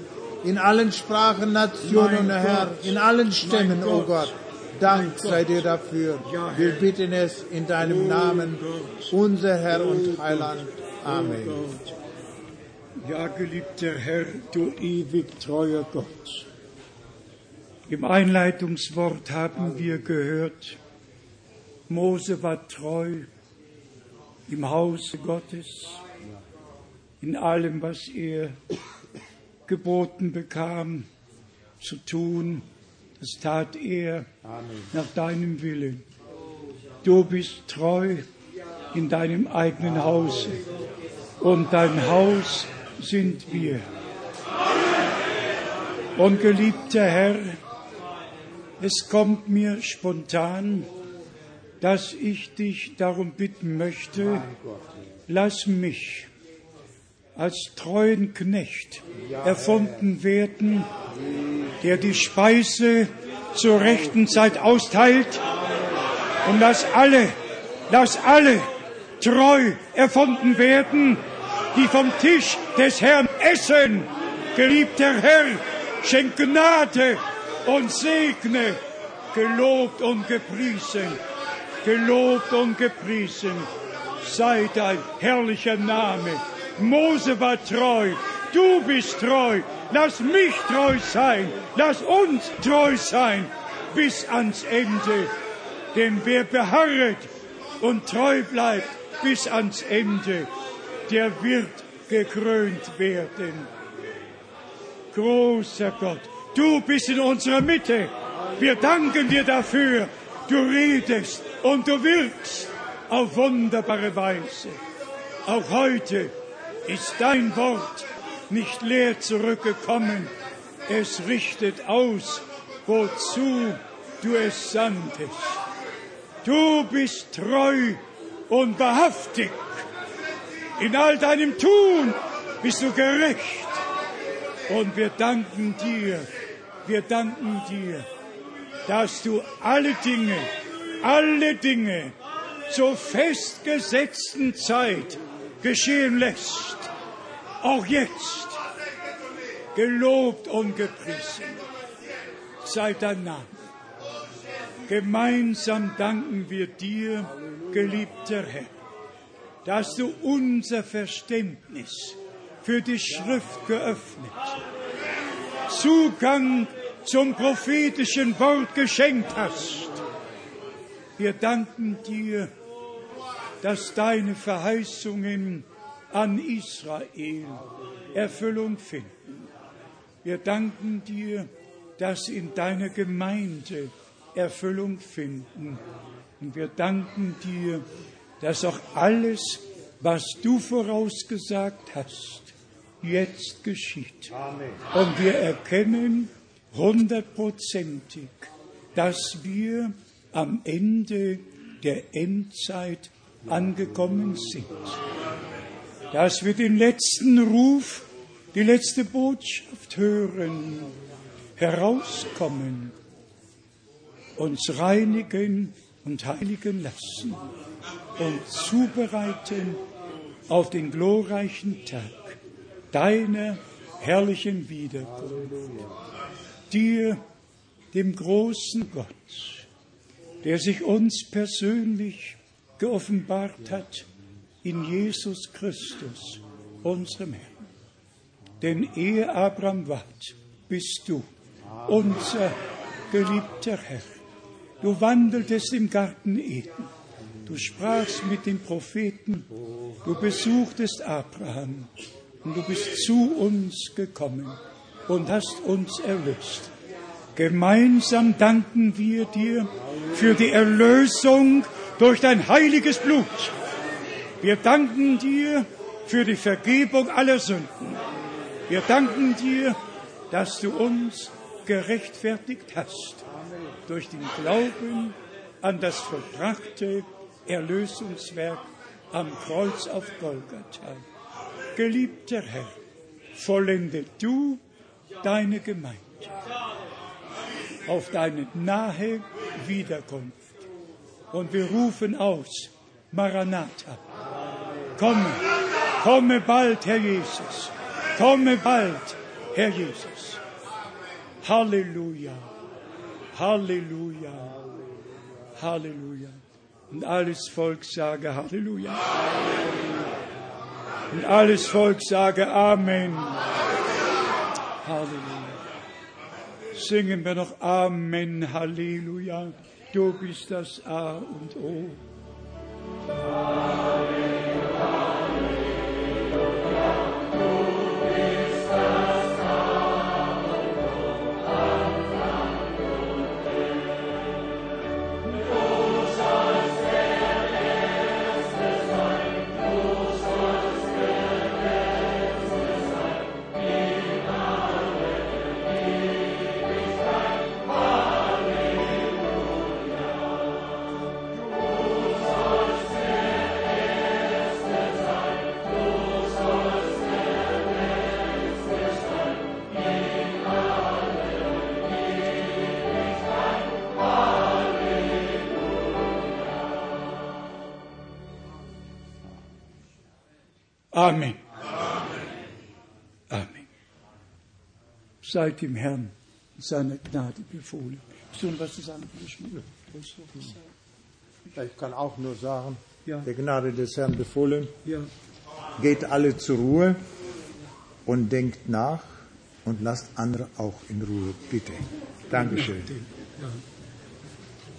in allen Sprachen, Nationen, Herr, in allen Stämmen, o Gott. Gott. Dank sei dir dafür. Wir bitten es in deinem Namen, unser Herr und. Heiland. Amen. Ja, geliebter Herr, du ewig treuer Gott. Im Einleitungswort haben wir gehört, Mose war treu, im Hause Gottes, in allem, was er geboten bekam zu tun, das tat er nach deinem Willen. Du bist treu in deinem eigenen Hause. Und dein Haus sind wir. Und geliebter Herr, es kommt mir spontan, dass ich dich darum bitten möchte, lass mich als treuen Knecht erfunden werden, der die Speise zur rechten Zeit austeilt und lass alle, lass alle treu erfunden werden, die vom Tisch des Herrn essen. Geliebter Herr, schenk Gnade und segne, gelobt und gepriesen, gelobt und gepriesen sei dein herrlicher Name. Mose war treu, du bist treu, lass mich treu sein, lass uns treu sein bis ans Ende. Denn wer beharret und treu bleibt bis ans Ende, der wird gekrönt werden. Großer Gott, du bist in unserer Mitte. Wir danken dir dafür. Du redest und du wirkst auf wunderbare Weise. Auch heute ist dein Wort nicht leer zurückgekommen. Es richtet aus, wozu du es sandtest. Du bist treu und wahrhaftig. In all deinem Tun bist du gerecht. Und wir danken dir, wir danken dir, dass du alle Dinge, alle Dinge zur festgesetzten Zeit geschehen lässt. Auch jetzt. Gelobt und gepriesen sei dein Name. Gemeinsam danken wir dir, geliebter Herr, dass du unser Verständnis für die Schrift geöffnet, Zugang zum prophetischen Wort geschenkt hast. Wir danken dir, dass deine Verheißungen an Israel Erfüllung finden. Wir danken dir, dass in deiner Gemeinde Erfüllung finden. Und wir danken dir, dass auch alles, was du vorausgesagt hast, jetzt geschieht. Amen. Und wir erkennen hundertprozentig, dass wir am Ende der Endzeit angekommen sind. Dass wir den letzten Ruf, die letzte Botschaft hören, herauskommen, uns reinigen und heiligen lassen und zubereiten auf den glorreichen Tag deiner herrlichen Wiederkunft. Dir, dem großen Gott, der sich uns persönlich geoffenbart hat in Jesus Christus, unserem Herrn. Denn ehe Abraham ward, bist du unser geliebter Herr. Du wandeltest im Garten Eden. Du sprachst mit den Propheten. Du besuchtest Abraham. Und du bist zu uns gekommen und hast uns erlöst. Gemeinsam danken wir dir für die Erlösung durch dein heiliges Blut. Wir danken dir für die Vergebung aller Sünden. Wir danken dir, dass du uns gerechtfertigt hast durch den Glauben an das vollbrachte Erlösungswerk am Kreuz auf Golgatha. Geliebter Herr, vollende du deine Gemeinde auf deine nahe Wiederkunft. Und wir rufen aus, Maranatha, komme, komme bald, Herr Jesus, komme bald, Herr Jesus. Halleluja, Halleluja, Halleluja. Und alles Volk sage Halleluja. Und alles Volk sage Amen. Halleluja. Singen wir noch Amen, Halleluja. Du bist das A und O. Amen. Amen. Seid dem Herrn seiner Gnade befohlen. Hast du noch was zu sagen? Ich kann auch nur sagen, Ja. der Gnade des Herrn befohlen. Ja. Geht alle zur Ruhe und denkt nach und lasst andere auch in Ruhe, bitte. Dankeschön.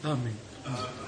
Amen. Amen.